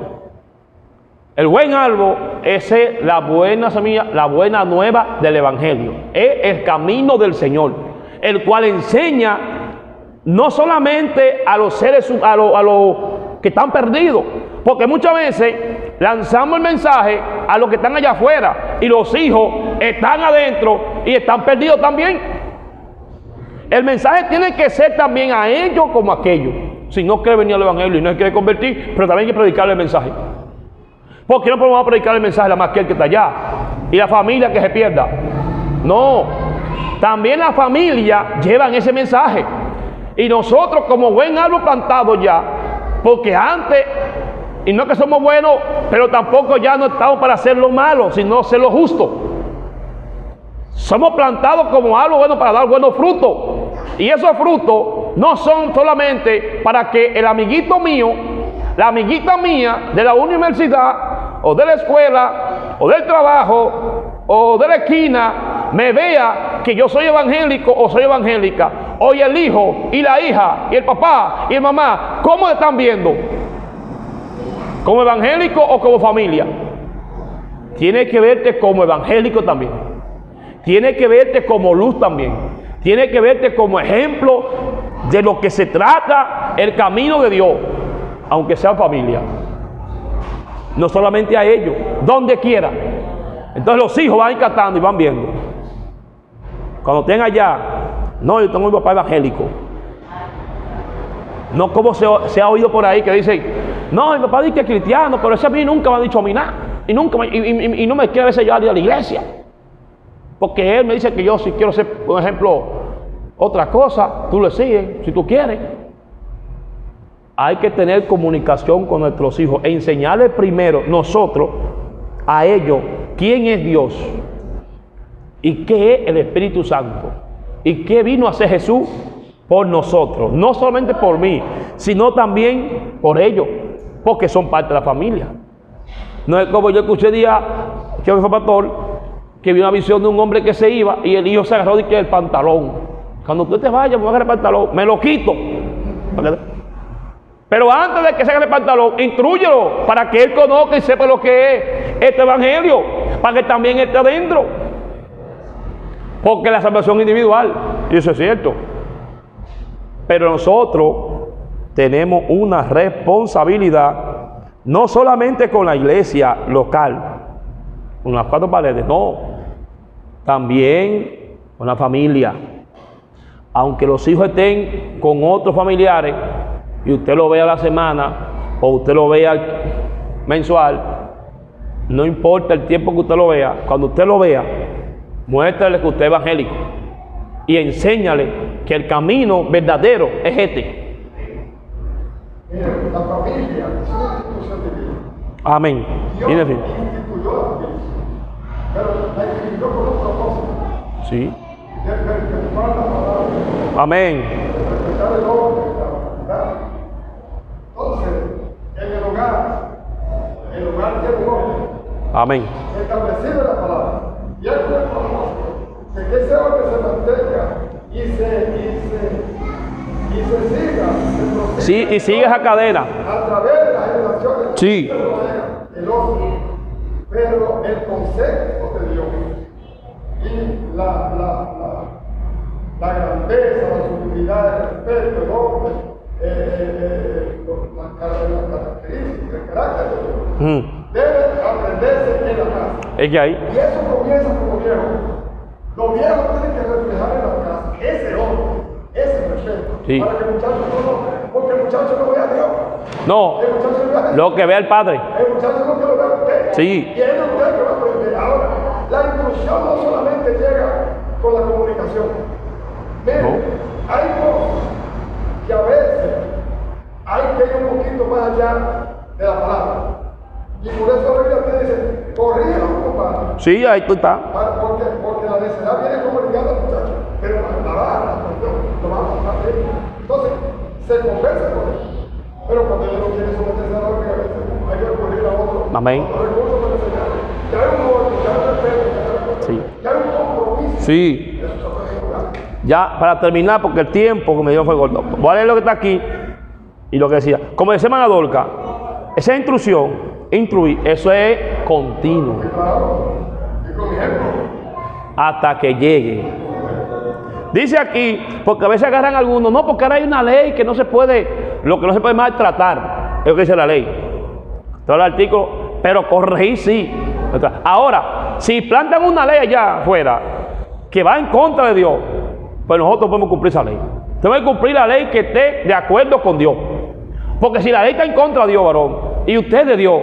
el buen árbol es la buena semilla, la buena nueva del Evangelio. Es el camino del Señor, el cual enseña no solamente a los seres, a a que están perdidos, porque muchas veces lanzamos el mensaje a los que están allá afuera y los hijos están adentro y están perdidos también. El mensaje tiene que ser también a ellos como a aquellos. Si no quiere venir al Evangelio y no quiere convertir, pero también hay que predicarle el mensaje. Porque no podemos predicar el mensaje a más que el que está allá y la familia que se pierda. No, también la familia llevan ese mensaje. Y nosotros como buen árbol plantado ya, porque antes, y no que somos buenos, pero tampoco ya no estamos para hacer lo malo, sino hacer lo justo. Somos plantados como algo bueno para dar buenos frutos. Y esos frutos no son solamente para que el amiguito mío, la amiguita mía de la universidad o de la escuela o del trabajo o de la esquina me vea que yo soy evangélico o soy evangélica. Hoy el hijo y la hija y el papá y el mamá, ¿cómo están viendo? ¿Como evangélico o como familia? Tiene que verte como evangélico también. Tiene que verte como luz también. Tiene que verte como ejemplo de lo que se trata el camino de Dios, aunque sea familia. No solamente a ellos, donde quiera. Entonces los hijos van encantando y van viendo. Cuando estén allá, no, yo tengo un papá evangélico. No como se, se ha oído por ahí que dicen, no, mi papá dice que es cristiano, pero ese a mí nunca me ha dicho a mí nada. Y, nunca me- y, y- no me quiere a veces llevar a la iglesia. Porque él me dice que yo si quiero ser, por ejemplo, otra cosa, tú le sigues, si tú quieres. Hay que tener comunicación con nuestros hijos, e enseñarles primero nosotros a ellos quién es Dios y qué es el Espíritu Santo y qué vino a hacer Jesús por nosotros, no solamente por mí, sino también por ellos, porque son parte de la familia. No es como yo escuché día que fue pastor que vi una visión de un hombre que se iba y el hijo se agarró de que el pantalón. Cuando usted te vaya, me voy a agarrar el pantalón, me lo quito. Pero antes de que se agarre el pantalón, instruyelo para que él conozca y sepa lo que es este evangelio, para que también esté adentro. Porque la salvación individual, y eso es cierto. Pero nosotros tenemos una responsabilidad, no solamente con la iglesia local, con las cuatro paredes, no, también con la familia. Aunque los hijos estén con otros familiares y usted lo vea la semana o usted lo vea mensual, no importa el tiempo que usted lo vea, cuando usted lo vea, muéstrale que usted es evangélico y enséñale que el camino verdadero es este. Mire, la familia. Amén. Dios Y en fin. instituyó la familia. Pero la instituyó con un propósito. Sí. De perpetuar la palabra, Amén. de el. Entonces, en el hogar, el hogar tiene un orden. Amén. establecido en la palabra. Y un propósito de que ese orden se mantenga y se, y se, y se siga, Sí, y sigue esa cadena. a través de las generaciones Sí. el orden. Pero el concepto de Dios y la, la, la, la grandeza, la sublimidad, el respeto, el orden, eh, eh, las características, el carácter de Dios, Mm. debe aprenderse en la casa. Es que ahí. Y eso comienza como viejo. Los viejos tienen que reflejar en la casa ese orden, ese respeto. Sí. Para que el muchacho no, lo- porque el muchacho no vea a Dios. No, El muchacho vea a Jesús. lo que ve el Padre. El muchacho no que lo vea a usted. Sí. Y es usted que va a aprender. Ahora, la instrucción no solamente llega con la comunicación. Mire, No. hay cosas que a veces hay que ir un poquito más allá de la palabra. Y por eso la Biblia te dice, corrígelo, compadre. Sí, ahí tú estás. Para- Porque, porque la necedad viene como ligada al muchacho, pero la, la vara, la cuestión, lo va a pasar bien. Entonces, se conversa con él. Pero cuando él no quiere someterse a la orden, a veces hay que recurrir a otro, Amén. a otro recurso para enseñarle. Que hay un orden, que hay un respeto, Sí. que hay un compromiso. Sí. Ya, para terminar, porque el tiempo que me dio fue corto. Voy a leer lo que está aquí y lo que decía. Como decía Manadolca, esa instrucción, instruir, eso es continuo. Hasta que llegue. Dice aquí, porque a veces agarran algunos, no, porque ahora hay una ley que no se puede, lo que no se puede maltratar, es lo que dice la ley. Todo el artículo, pero corregir sí. Ahora, si plantan una ley allá afuera que va en contra de Dios, pues nosotros podemos cumplir esa ley. Tenemos que cumplir la ley que esté de acuerdo con Dios. Porque si la ley está en contra de Dios, varón, y usted de Dios.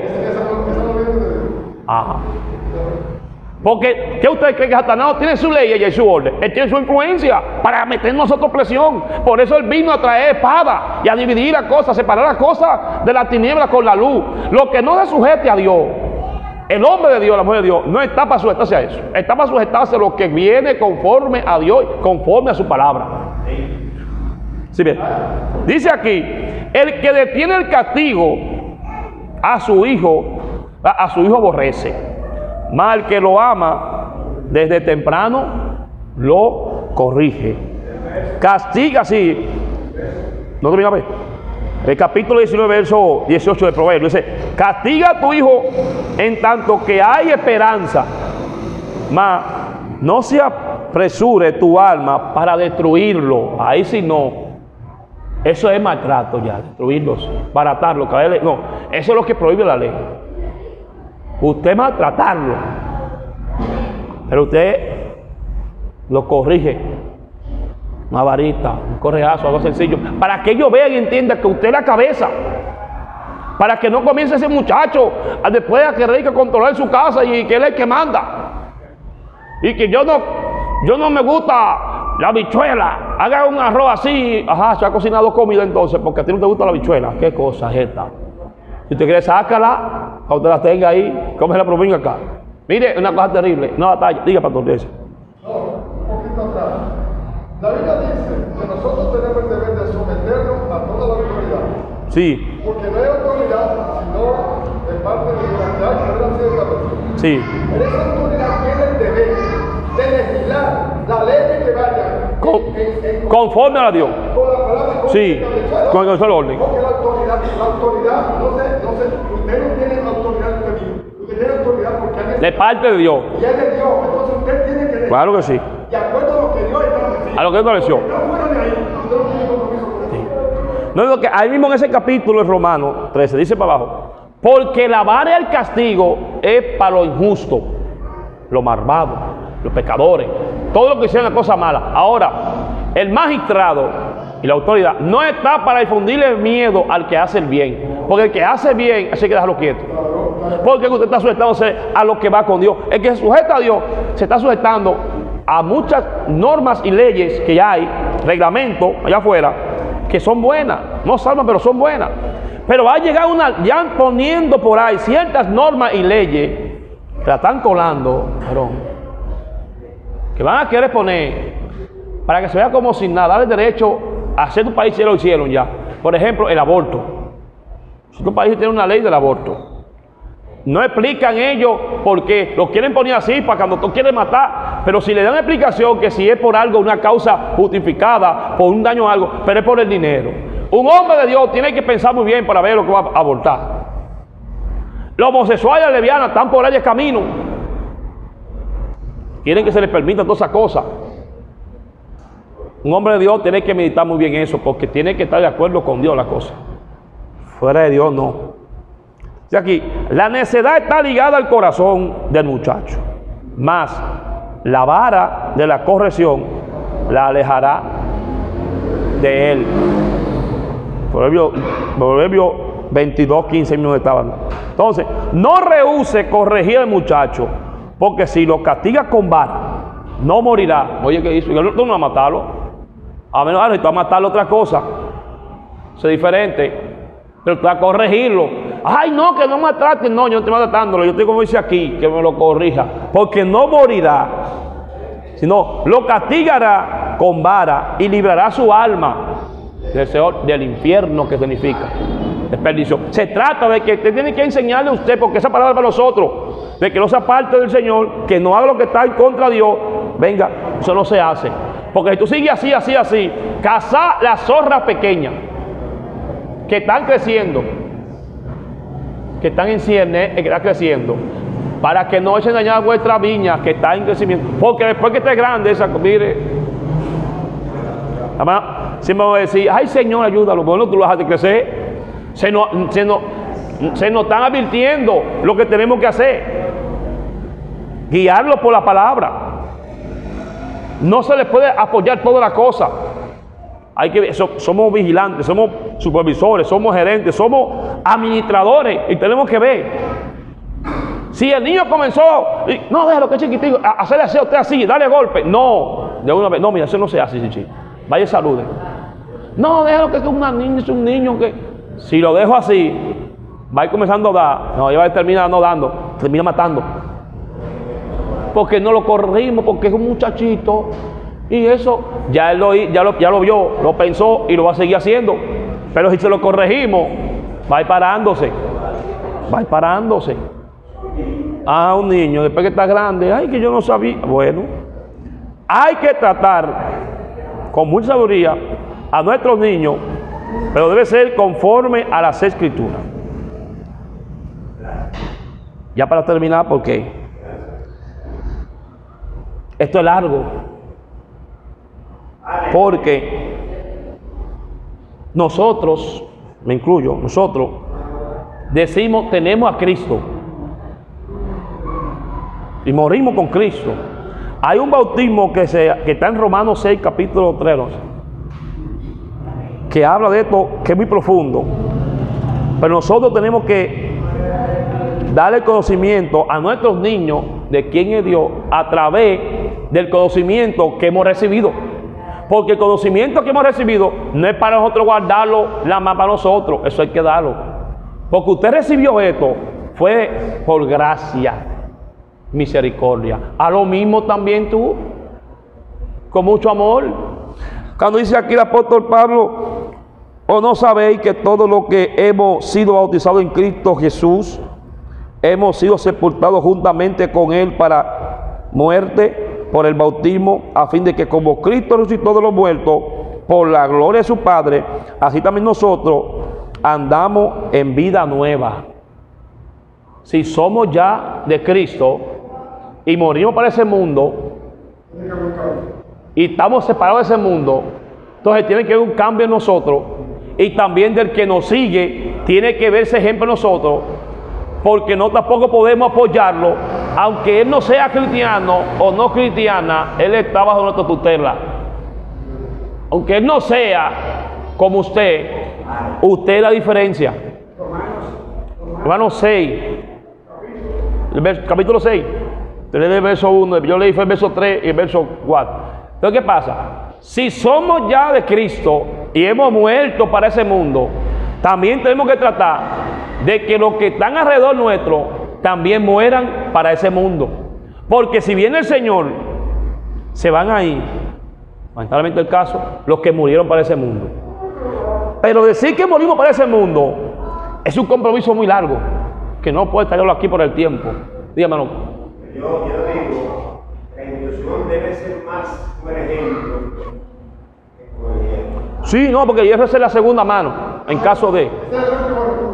Ajá. Porque, ¿qué usted cree que Satanás tiene su ley y su orden? Él tiene su influencia para meter nosotros presión. Por eso él vino a traer espada y a dividir las cosas, separar las cosas de la tiniebla con la luz. Lo que no se sujete a Dios, el hombre de Dios, la mujer de Dios, no está para sujetarse a eso. Está para sujetarse a lo que viene conforme a Dios, conforme a su palabra. Sí, bien. Dice aquí, el que detiene el castigo a su hijo, a su hijo aborrece. Mal que lo ama, desde temprano lo corrige. Castiga, sí. No termina ver. El capítulo 19, verso 18 de Proverbios dice: Castiga a tu hijo en tanto que hay esperanza, mas no se apresure tu alma para destruirlo. Ahí sí no. Eso es maltrato ya, destruirlos, baratarlos, caerle. No, eso es lo que prohíbe la ley. Usted maltratarlo, pero usted lo corrige. Una varita, un correazo, algo sencillo. Para que ellos vean y entiendan que usted es la cabeza. Para que no comience ese muchacho a después a querer que controlar su casa y que él es el que manda. Y que yo no, yo no me gusta la bichuela. Haga un arroz así. Ajá, se ha cocinado comida entonces, porque a ti no te gusta la bichuela. Qué cosa es esta. Si usted quiere, sácala, cuando usted la tenga ahí, cómela por venga acá. Mire, una cosa terrible, una batalla. Diga, pastor, dice. No, un poquito atrás. La Biblia dice que nosotros tenemos el deber de someternos a toda la autoridad. Sí, Porque no hay autoridad sino de parte de Dios. Ya, que cierta persona. sí. Pero esa autoridad tiene el deber de legislar la ley que vaya Con- en, en- en- conforme a la Dios. con la palabra con Sí, con el orden. Porque la autoridad, la autoridad, no sé, no sé, usted no tiene autoridad usted mismo. Usted tiene autoridad porque alguien De parte de Dios. y es de Dios. Entonces usted tiene que Claro que sí. de acuerdo a lo que Dios establecido. A lo que Dios estableció. No digo que ahí mismo en ese capítulo de Romano 13, dice para abajo, porque la vara del castigo es para lo injusto, los malvados, los pecadores, todo lo que hicieron la cosa mala. Ahora, el magistrado y la autoridad no está para infundirle miedo al que hace el bien, porque el que hace bien, así que dejarlo quieto. Porque usted está sujetándose a lo que va con Dios. El que se sujeta a Dios se está sujetando a muchas normas y leyes que ya hay, reglamentos allá afuera, que son buenas. No salvan, pero son buenas. Pero va a llegar una, ya poniendo por ahí ciertas normas y leyes que la están colando, varón, que van a querer poner para que se vea como sin nada, darle derecho a hacer tu país, ya lo hicieron ya. Por ejemplo, el aborto. Si tu país tiene una ley del aborto. No explican ellos por qué. Lo quieren poner así para cuando tú quieres matar. Pero si le dan explicación que si es por algo, una causa justificada, por un daño o algo, pero es por el dinero. Un hombre de Dios tiene que pensar muy bien para ver lo que va a abortar. Los homosexuales y lesbianas están por ahí de camino. Quieren que se les permita todas esas cosas. Un hombre de Dios tiene que meditar muy bien eso, porque tiene que estar de acuerdo con Dios la cosa. Fuera de Dios no. Y aquí, la necedad está ligada al corazón del muchacho. Más, la vara de la corrección la alejará de él. Proverbio, Proverbio 22, 15 minutos estaban. Entonces, no rehúse corregir al muchacho, porque si lo castiga con vara, no morirá. Oye, ¿qué hizo? Tú no vas a matarlo. A menos que tú vas a matarlo otra cosa. Eso es diferente. Pero tú a corregirlo. Ay, no, que no me traten. No, yo no estoy maltratándolo. Yo estoy como dice aquí, que me lo corrija. Porque no morirá, sino lo castigará con vara y librará su alma del, Señor, del infierno que significa desperdicio. Se trata de que usted tiene que enseñarle a usted, porque esa palabra para nosotros, de que no sea parte del Señor, que no haga lo que está en contra de Dios. Venga, eso no se hace. Porque si tú sigues así, así, así, cazar las zorras pequeñas que están creciendo, que están en ciernes, que están creciendo, para que no echen dañar vuestra viña que está en crecimiento. Porque después que esté grande, esa, mire, además, siempre vamos a decir, ay Señor, ayúdalo, bueno, tú lo dejas de crecer. Se nos, se, nos, están advirtiendo lo que tenemos que hacer. Guiarlo por la palabra. No se le puede apoyar toda la cosa. Hay que, so- somos vigilantes, somos supervisores, somos gerentes, somos administradores y tenemos que ver. Si el niño comenzó, no, déjalo que es chiquitico, a- hacerle así a usted así, dale golpe. No, de una vez, no, mira, eso no se hace, chichi. Vaya y salude. No, déjalo que es una niña, es un niño que. Si lo dejo así, va a ir comenzando a dar. No, ya va a terminar no dando, termina matando. Porque no lo corrimos, porque es un muchachito. Y eso ya, él lo, ya, lo, ya lo vio, lo pensó y lo va a seguir haciendo. Pero si se lo corregimos, va a parándose. Va a parándose. Ah, un niño, después que está grande, ay, que yo no sabía. Bueno, hay que tratar con mucha sabiduría a nuestros niños, pero debe ser conforme a las escrituras. Ya para terminar, porque esto es largo. Porque nosotros, me incluyo, nosotros, decimos tenemos a Cristo y morimos con Cristo. Hay un bautismo que, se, que está en Romanos 6, capítulo 3, no sé, que habla de esto, que es muy profundo. Pero nosotros tenemos que darle conocimiento a nuestros niños de quién es Dios a través del conocimiento que hemos recibido. Porque el conocimiento que hemos recibido no es para nosotros guardarlo la más para nosotros, eso hay que darlo. Porque usted recibió esto, fue por gracia, misericordia. A lo mismo también tú, con mucho amor. Cuando dice aquí el apóstol Pablo, o no sabéis que todo lo que hemos sido bautizados en Cristo Jesús, hemos sido sepultados juntamente con Él para muerte por el bautismo, a fin de que como Cristo resucitó de los muertos, por la gloria de su Padre, así también nosotros andamos en vida nueva. Si somos ya de Cristo y morimos para ese mundo y estamos separados de ese mundo, entonces tiene que haber un cambio en nosotros y también del que nos sigue tiene que ver ese ejemplo en nosotros porque no tampoco podemos apoyarlo, aunque él no sea cristiano o no cristiana, él está bajo nuestra tutela. Aunque él no sea como usted, usted es la diferencia. Romanos 6, el vers- capítulo 6, usted lee el verso 1, yo leí fue el verso 3 y el verso 4. Entonces, ¿qué pasa? Si somos ya de Cristo y hemos muerto para ese mundo, también tenemos que tratar de que los que están alrededor nuestro también mueran para ese mundo. Porque si viene el Señor, se van a ir, lamentablemente el caso, los que murieron para ese mundo. Pero decir que morimos para ese mundo es un compromiso muy largo, que no puede traerlo aquí por el tiempo. Dígame, hermano. Yo, yo digo, la inclusión debe ser más un ejemplo. Sí, no, porque hierro es la segunda mano, en caso de.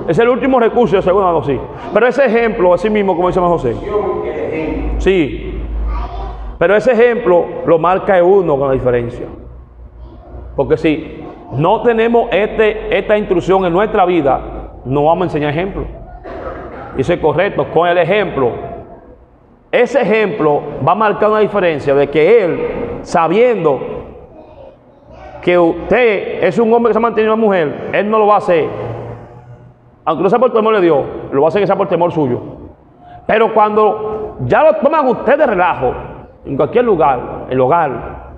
Es el último recurso de segunda mano, sí. Pero ese ejemplo, así mismo, como dice José. Sí. Pero ese ejemplo lo marca uno con la diferencia. Porque si no tenemos este, esta instrucción en nuestra vida, no vamos a enseñar ejemplo. Es correcto, con el ejemplo. Ese ejemplo va a marcar una diferencia de que él, sabiendo que usted es un hombre que se ha mantenido una mujer, él no lo va a hacer. Aunque no sea por temor de Dios, lo va a hacer que sea por temor suyo. Pero cuando ya lo toman ustedes de relajo, en cualquier lugar, en el hogar,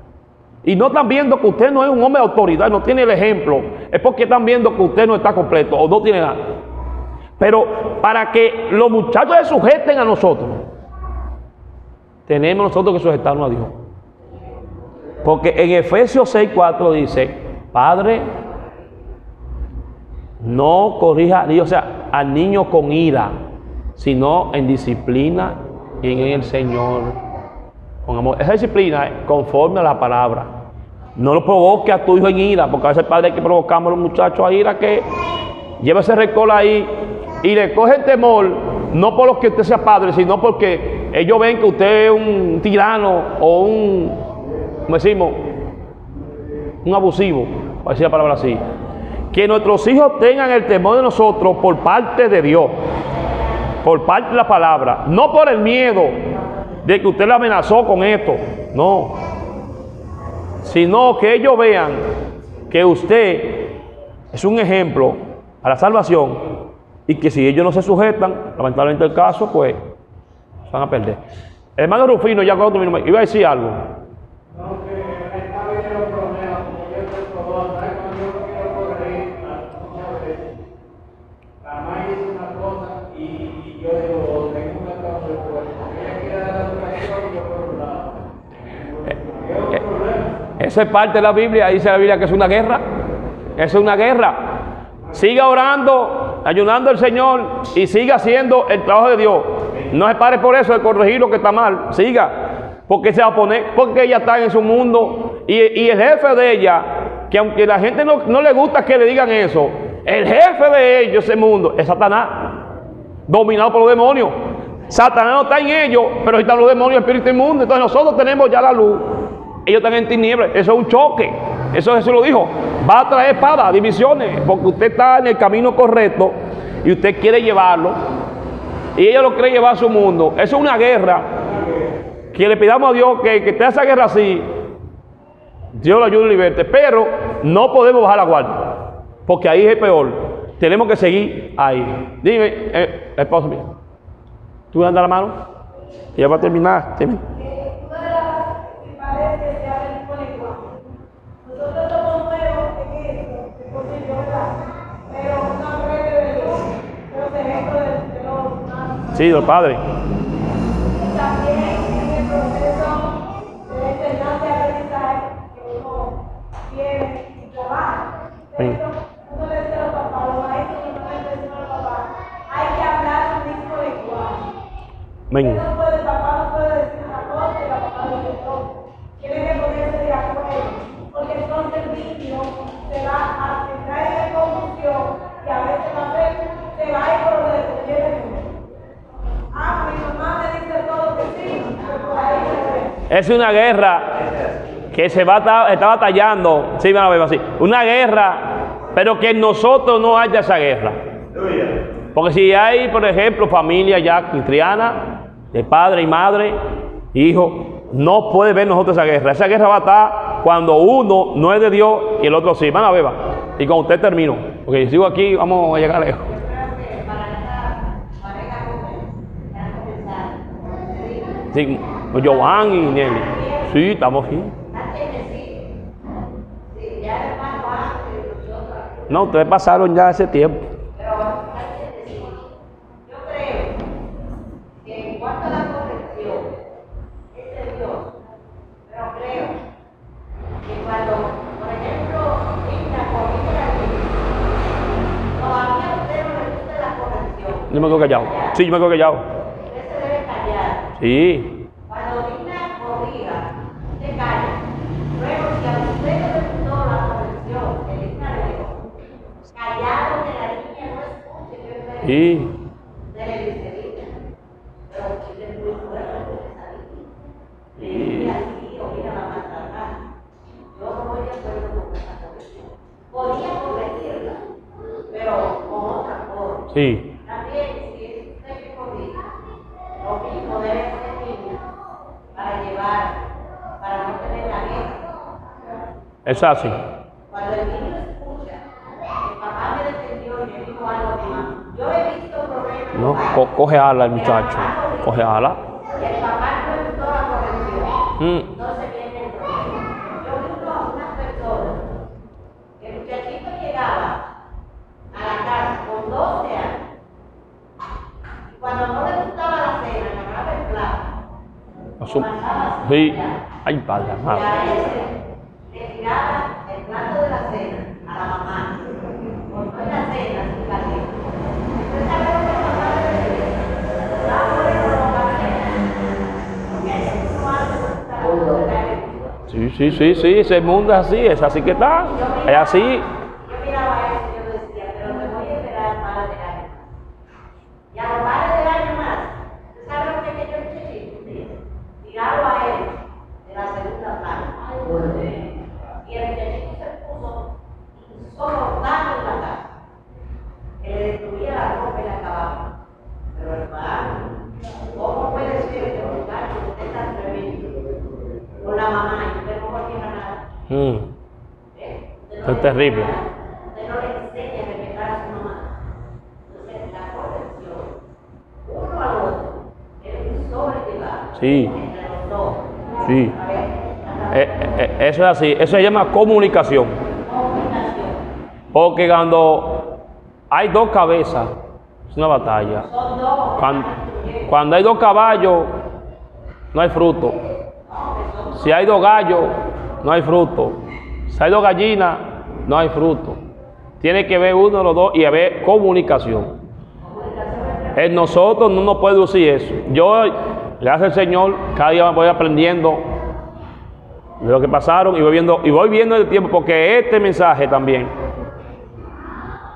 y no están viendo que usted no es un hombre de autoridad, no tiene el ejemplo, es porque están viendo que usted no está completo o no tiene nada. Pero para que los muchachos se sujeten a nosotros, tenemos nosotros que sujetarnos a Dios. Porque en Efesios 6:4 dice, Padre, no corrija, o sea, al niño con ira, sino en disciplina y en el Señor. Con amor. Esa disciplina conforme a la palabra. No lo provoque a tu hijo en ira, porque a veces padre hay que provocamos a los muchachos a ira que lleva ese récord ahí y le cogen temor, no por lo que usted sea padre, sino porque ellos ven que usted es un tirano o un, como decimos, un abusivo, para decir la palabra así. Que nuestros hijos tengan el temor de nosotros por parte de Dios, por parte de la palabra, no por el miedo de que usted le amenazó con esto, no, sino que ellos vean que usted es un ejemplo a la salvación y que si ellos no se sujetan, lamentablemente el caso, pues van a perder. Hermano Rufino, ya cuando terminó, iba a decir algo. La mamá hizo una cosa y, y yo digo, tengo una cosa de Ella quiere dar la educación y yo por un lado. ¿Qué otro Esa es parte de la Biblia, dice la Biblia que es una guerra. Es una guerra. Siga orando, ayudando al Señor y siga haciendo el trabajo de Dios. No se pare por eso de corregir lo que está mal. Siga. Porque se va a poner, porque ella está en su mundo y, el jefe de ella, que aunque la gente no, no le gusta que le digan eso, el jefe de ellos, ese mundo, es Satanás, dominado por los demonios. Satanás no está en ellos, pero están los demonios, espíritu inmundo. Entonces nosotros tenemos ya la luz ellos están en tinieblas. Eso es un choque. Eso Jesús lo dijo. Va a traer espada, divisiones, porque usted está en el camino correcto y usted quiere llevarlo. Y ella lo quiere llevar a su mundo. Eso es una guerra. Que le pidamos a Dios que, que esté esa guerra así. Dios lo ayude y liberte. Pero no podemos bajar la guardia. Porque ahí es el peor. Tenemos que seguir ahí. Dime, eh, esposo mío. ¿Tú andas la mano? Ya va a terminar. Dime. Una de las principales que se abre con lenguaje. Nosotros somos nuevos en esto, es posible, ¿verdad? Pero no aprende de Dios, de los ejemplos de, de los más. Sí, del Padre. Y también en el proceso de enseñanza y aprendizaje que uno tiene y trabaja. Pero uno le dice a los papás, los maestros normalmente dicen a los papás, hay que hablar un mismo lenguaje. Ven. No puede, el papá no puede decir una cosa y la mamá dice otra. Tiene que ponerse de acuerdo, porque entonces el niño se va a entrar en confusión y a veces va a ser, se va a ir por donde le conviene mucho. Ah, mi mamá me dice todo que sí, pero por ahí me ve. Es una guerra que se va está batallando, sí, van a ver así, una guerra, pero que en nosotros no haya esa guerra. Porque si hay, por ejemplo, familia ya cristiana, de padre y madre, hijo, no puede ver nosotros esa guerra. Esa guerra va a estar cuando uno no es de Dios y el otro sí. Van a ver. Y con usted termino. Porque si sigo aquí, vamos a llegar lejos. Sí, Joan y Nelly. Sí, estamos aquí. No, ustedes pasaron ya ese tiempo. Yo me quedo callado. Sí, yo me quedo callado. Usted se debe callar. Sí. Cuando Linda corrija, se calla. Luego, si a usted no le gustó la corrección que Linda le dio, callado que la niña no escuche que usted Sí. se le dice, "Linda, pero usted es muy fuerte con esa niña. Le dice así, o mira, la maltratar. Yo no voy de acuerdo con esa corrección. Podía corregirla, pero con otra. Sí. También, si es usted corrige, lo mismo debe ser el niño para llevar, para no tener la guerra. Es así. Cuando el niño escucha, el papá me defendió y me dijo algo mi mamá. Yo he visto problemas. No, coge ala el muchacho. Coge ala. Y el papá no gustó la corrección. Entonces viene el problema. Yo vi una- unas personas que el muchachito llegaba a la casa con 12 años. Y cuando no le gustaba la cena, agarraba el plato. Así Sí. Ay, padre Y Sí, sí, sí. Ese mundo es así. Es así que está. Es así. Yo miraba a eso y yo decía, pero me voy a esperar para del año más. Y a los padres del año más, ¿usted sabe lo que yo necesito? Tirarlo a él de la segunda parte. Y el muchachito se puso insoportable en la casa. Que le destruía la ropa y la acababa. Pero hermano, ¿cómo puede ser que un muchacho esté tan tremendo con la mamá y usted no volviera nada? Mm. ¿Eh? Usted Esto es le terrible. enseña- Usted no le enseña a respetar a su mamá. Entonces, la corrección, uno al otro, es un sobrellevar Sí. entre los dos. Sí. A ver, Eh, eh, eso es así. Eso se llama comunicación. comunicación. Porque cuando hay dos cabezas, es una batalla. Cuando, cuando hay dos caballos, no hay fruto. Si hay dos gallos, no hay fruto. Si hay dos gallinas, no hay fruto. Tiene que ver uno de los dos y haber comunicación. En nosotros no nos puede decir eso. Yo, gracias al Señor, cada día voy aprendiendo de lo que pasaron y voy viendo, y voy viendo el tiempo, porque este mensaje también.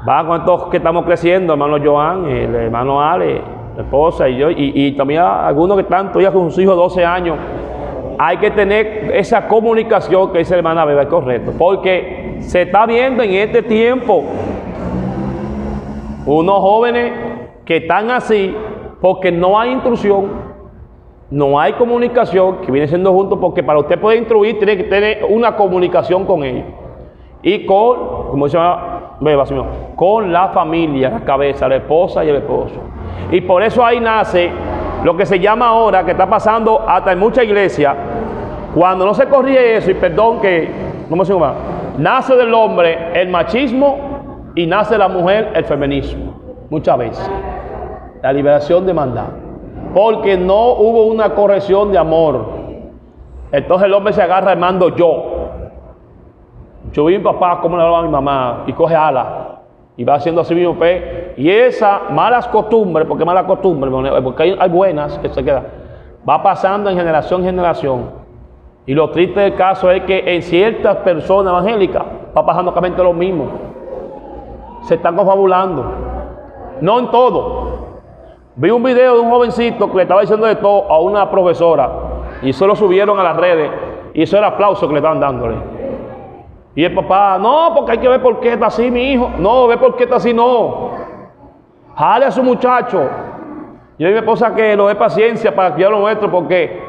Va con estos que estamos creciendo, hermano Joan, el hermano Ale, la esposa y yo, y, también algunos que están todavía con sus hijos 12 años, hay que tener esa comunicación que dice la hermana Beba, correcto, porque se está viendo en este tiempo unos jóvenes que están así porque no hay instrucción, no hay comunicación, que viene siendo juntos, porque para usted poder instruir tiene que tener una comunicación con ellos. Y con, como se llama, con la familia, la cabeza, la esposa y el esposo. Y por eso ahí nace lo que se llama ahora, que está pasando hasta en muchas iglesias, cuando no se corrige eso, y perdón que, ¿cómo se llama? Nace del hombre el machismo y nace de la mujer el feminismo, muchas veces. La liberación de maldad. Porque no hubo una corrección de amor. Entonces el hombre se agarra mando yo. Yo vi a mi papá cómo le hablaba a mi mamá y coge ala y va haciendo así mismo pe. Y esa malas costumbres, porque malas costumbres, porque hay, buenas que se quedan, va pasando en generación en generación. Y lo triste del caso es que en ciertas personas evangélicas va pasando lo mismo. Se están confabulando. No en todo. Vi un video de un jovencito que le estaba diciendo de todo a una profesora y eso lo subieron a las redes y eso era aplauso que le estaban dándole. Y el papá, no, porque hay que ver por qué está así mi hijo. No, ve por qué está así, no. Jale a su muchacho. Yo y mi esposa que lo dé paciencia para criar lo nuestro, porque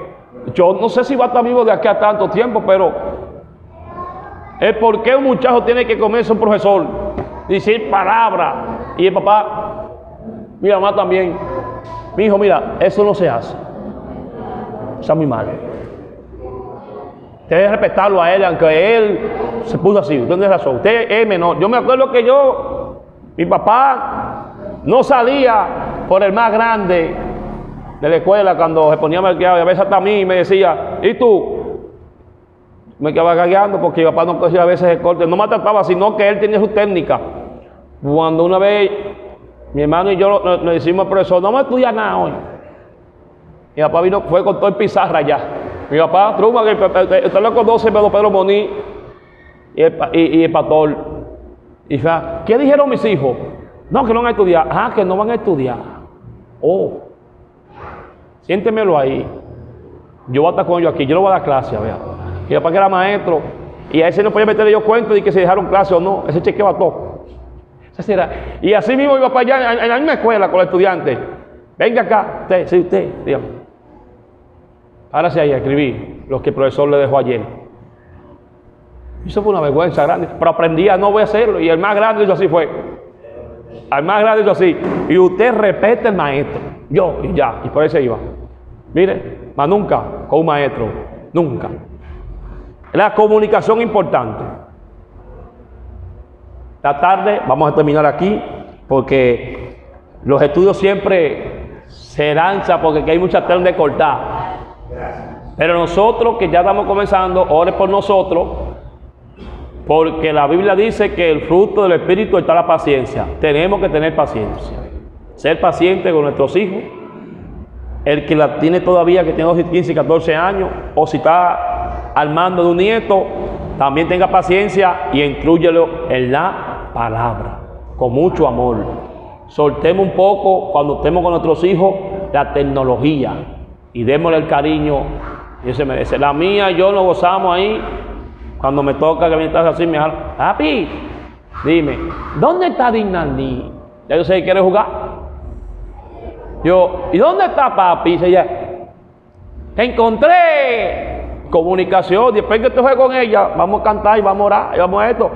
yo no sé si va a estar vivo de aquí a tanto tiempo, pero el por qué un muchacho tiene que comerse un profesor, decir palabras. Y el papá, mi mamá también, mi hijo, mira, eso no se hace. Está muy mal. Usted debe respetarlo a él, aunque él se puso así. Usted tiene razón. Usted es menor. Yo me acuerdo que yo, mi papá, no salía por el más grande de la escuela cuando se ponía marqueado. Y a veces hasta a mí me decía, ¿y tú? Me quedaba gagueando porque mi papá no cogía a veces el corte. No me trataba, sino que él tenía su técnica. Cuando una vez mi hermano y yo le decimos al profesor, no me estudia nada hoy. Mi papá vino, fue con todo el pizarra ya. Mi papá, Truma, que usted lo conoce, Pedro Pedro Moni y el, y, y el pastor. Y dice, ¿qué dijeron mis hijos? No, que no van a estudiar. Ah, que no van a estudiar. Oh, siéntemelo ahí. Yo voy a estar con ellos aquí, yo no voy a dar clase, vea. Mi papá que era maestro, y a ese no podía meterle yo cuento de que se dejaron clase o no, ese chequeaba todo. Y así mismo iba para allá en, en la misma escuela con los estudiantes. Venga acá, usted, sí, usted, dígame. Sí ahí a escribir lo que el profesor le dejó ayer. Eso fue una vergüenza grande. Pero aprendía, no voy a hacerlo. Y el más grande hizo así fue. Al más grande hizo así. Y usted respete al maestro. Yo, y ya. Y por ahí iba. Mire, más nunca con un maestro. Nunca. La comunicación importante. La tarde, vamos a terminar aquí, porque los estudios siempre se lanzan porque hay mucha tela de cortar. Pero nosotros que ya estamos comenzando, ore por nosotros, porque la Biblia dice que el fruto del Espíritu está la paciencia. Tenemos que tener paciencia. Ser paciente con nuestros hijos. El que la tiene todavía, que tiene 12, 15, 14 años, o si está al mando de un nieto, también tenga paciencia y inclúyelo en la palabra, con mucho amor. Soltemos un poco cuando estemos con nuestros hijos la tecnología y démosle el cariño y se merece. La mía, yo nos gozamos ahí. Cuando me toca que me estás así, me jalo. Papi, dime, ¿dónde está Dignandí? Ya yo sé que quiere jugar. Yo, ¿y dónde está papi? Dice ella, te encontré. Comunicación, después que te juegue con ella, vamos a cantar y vamos a orar y vamos a esto.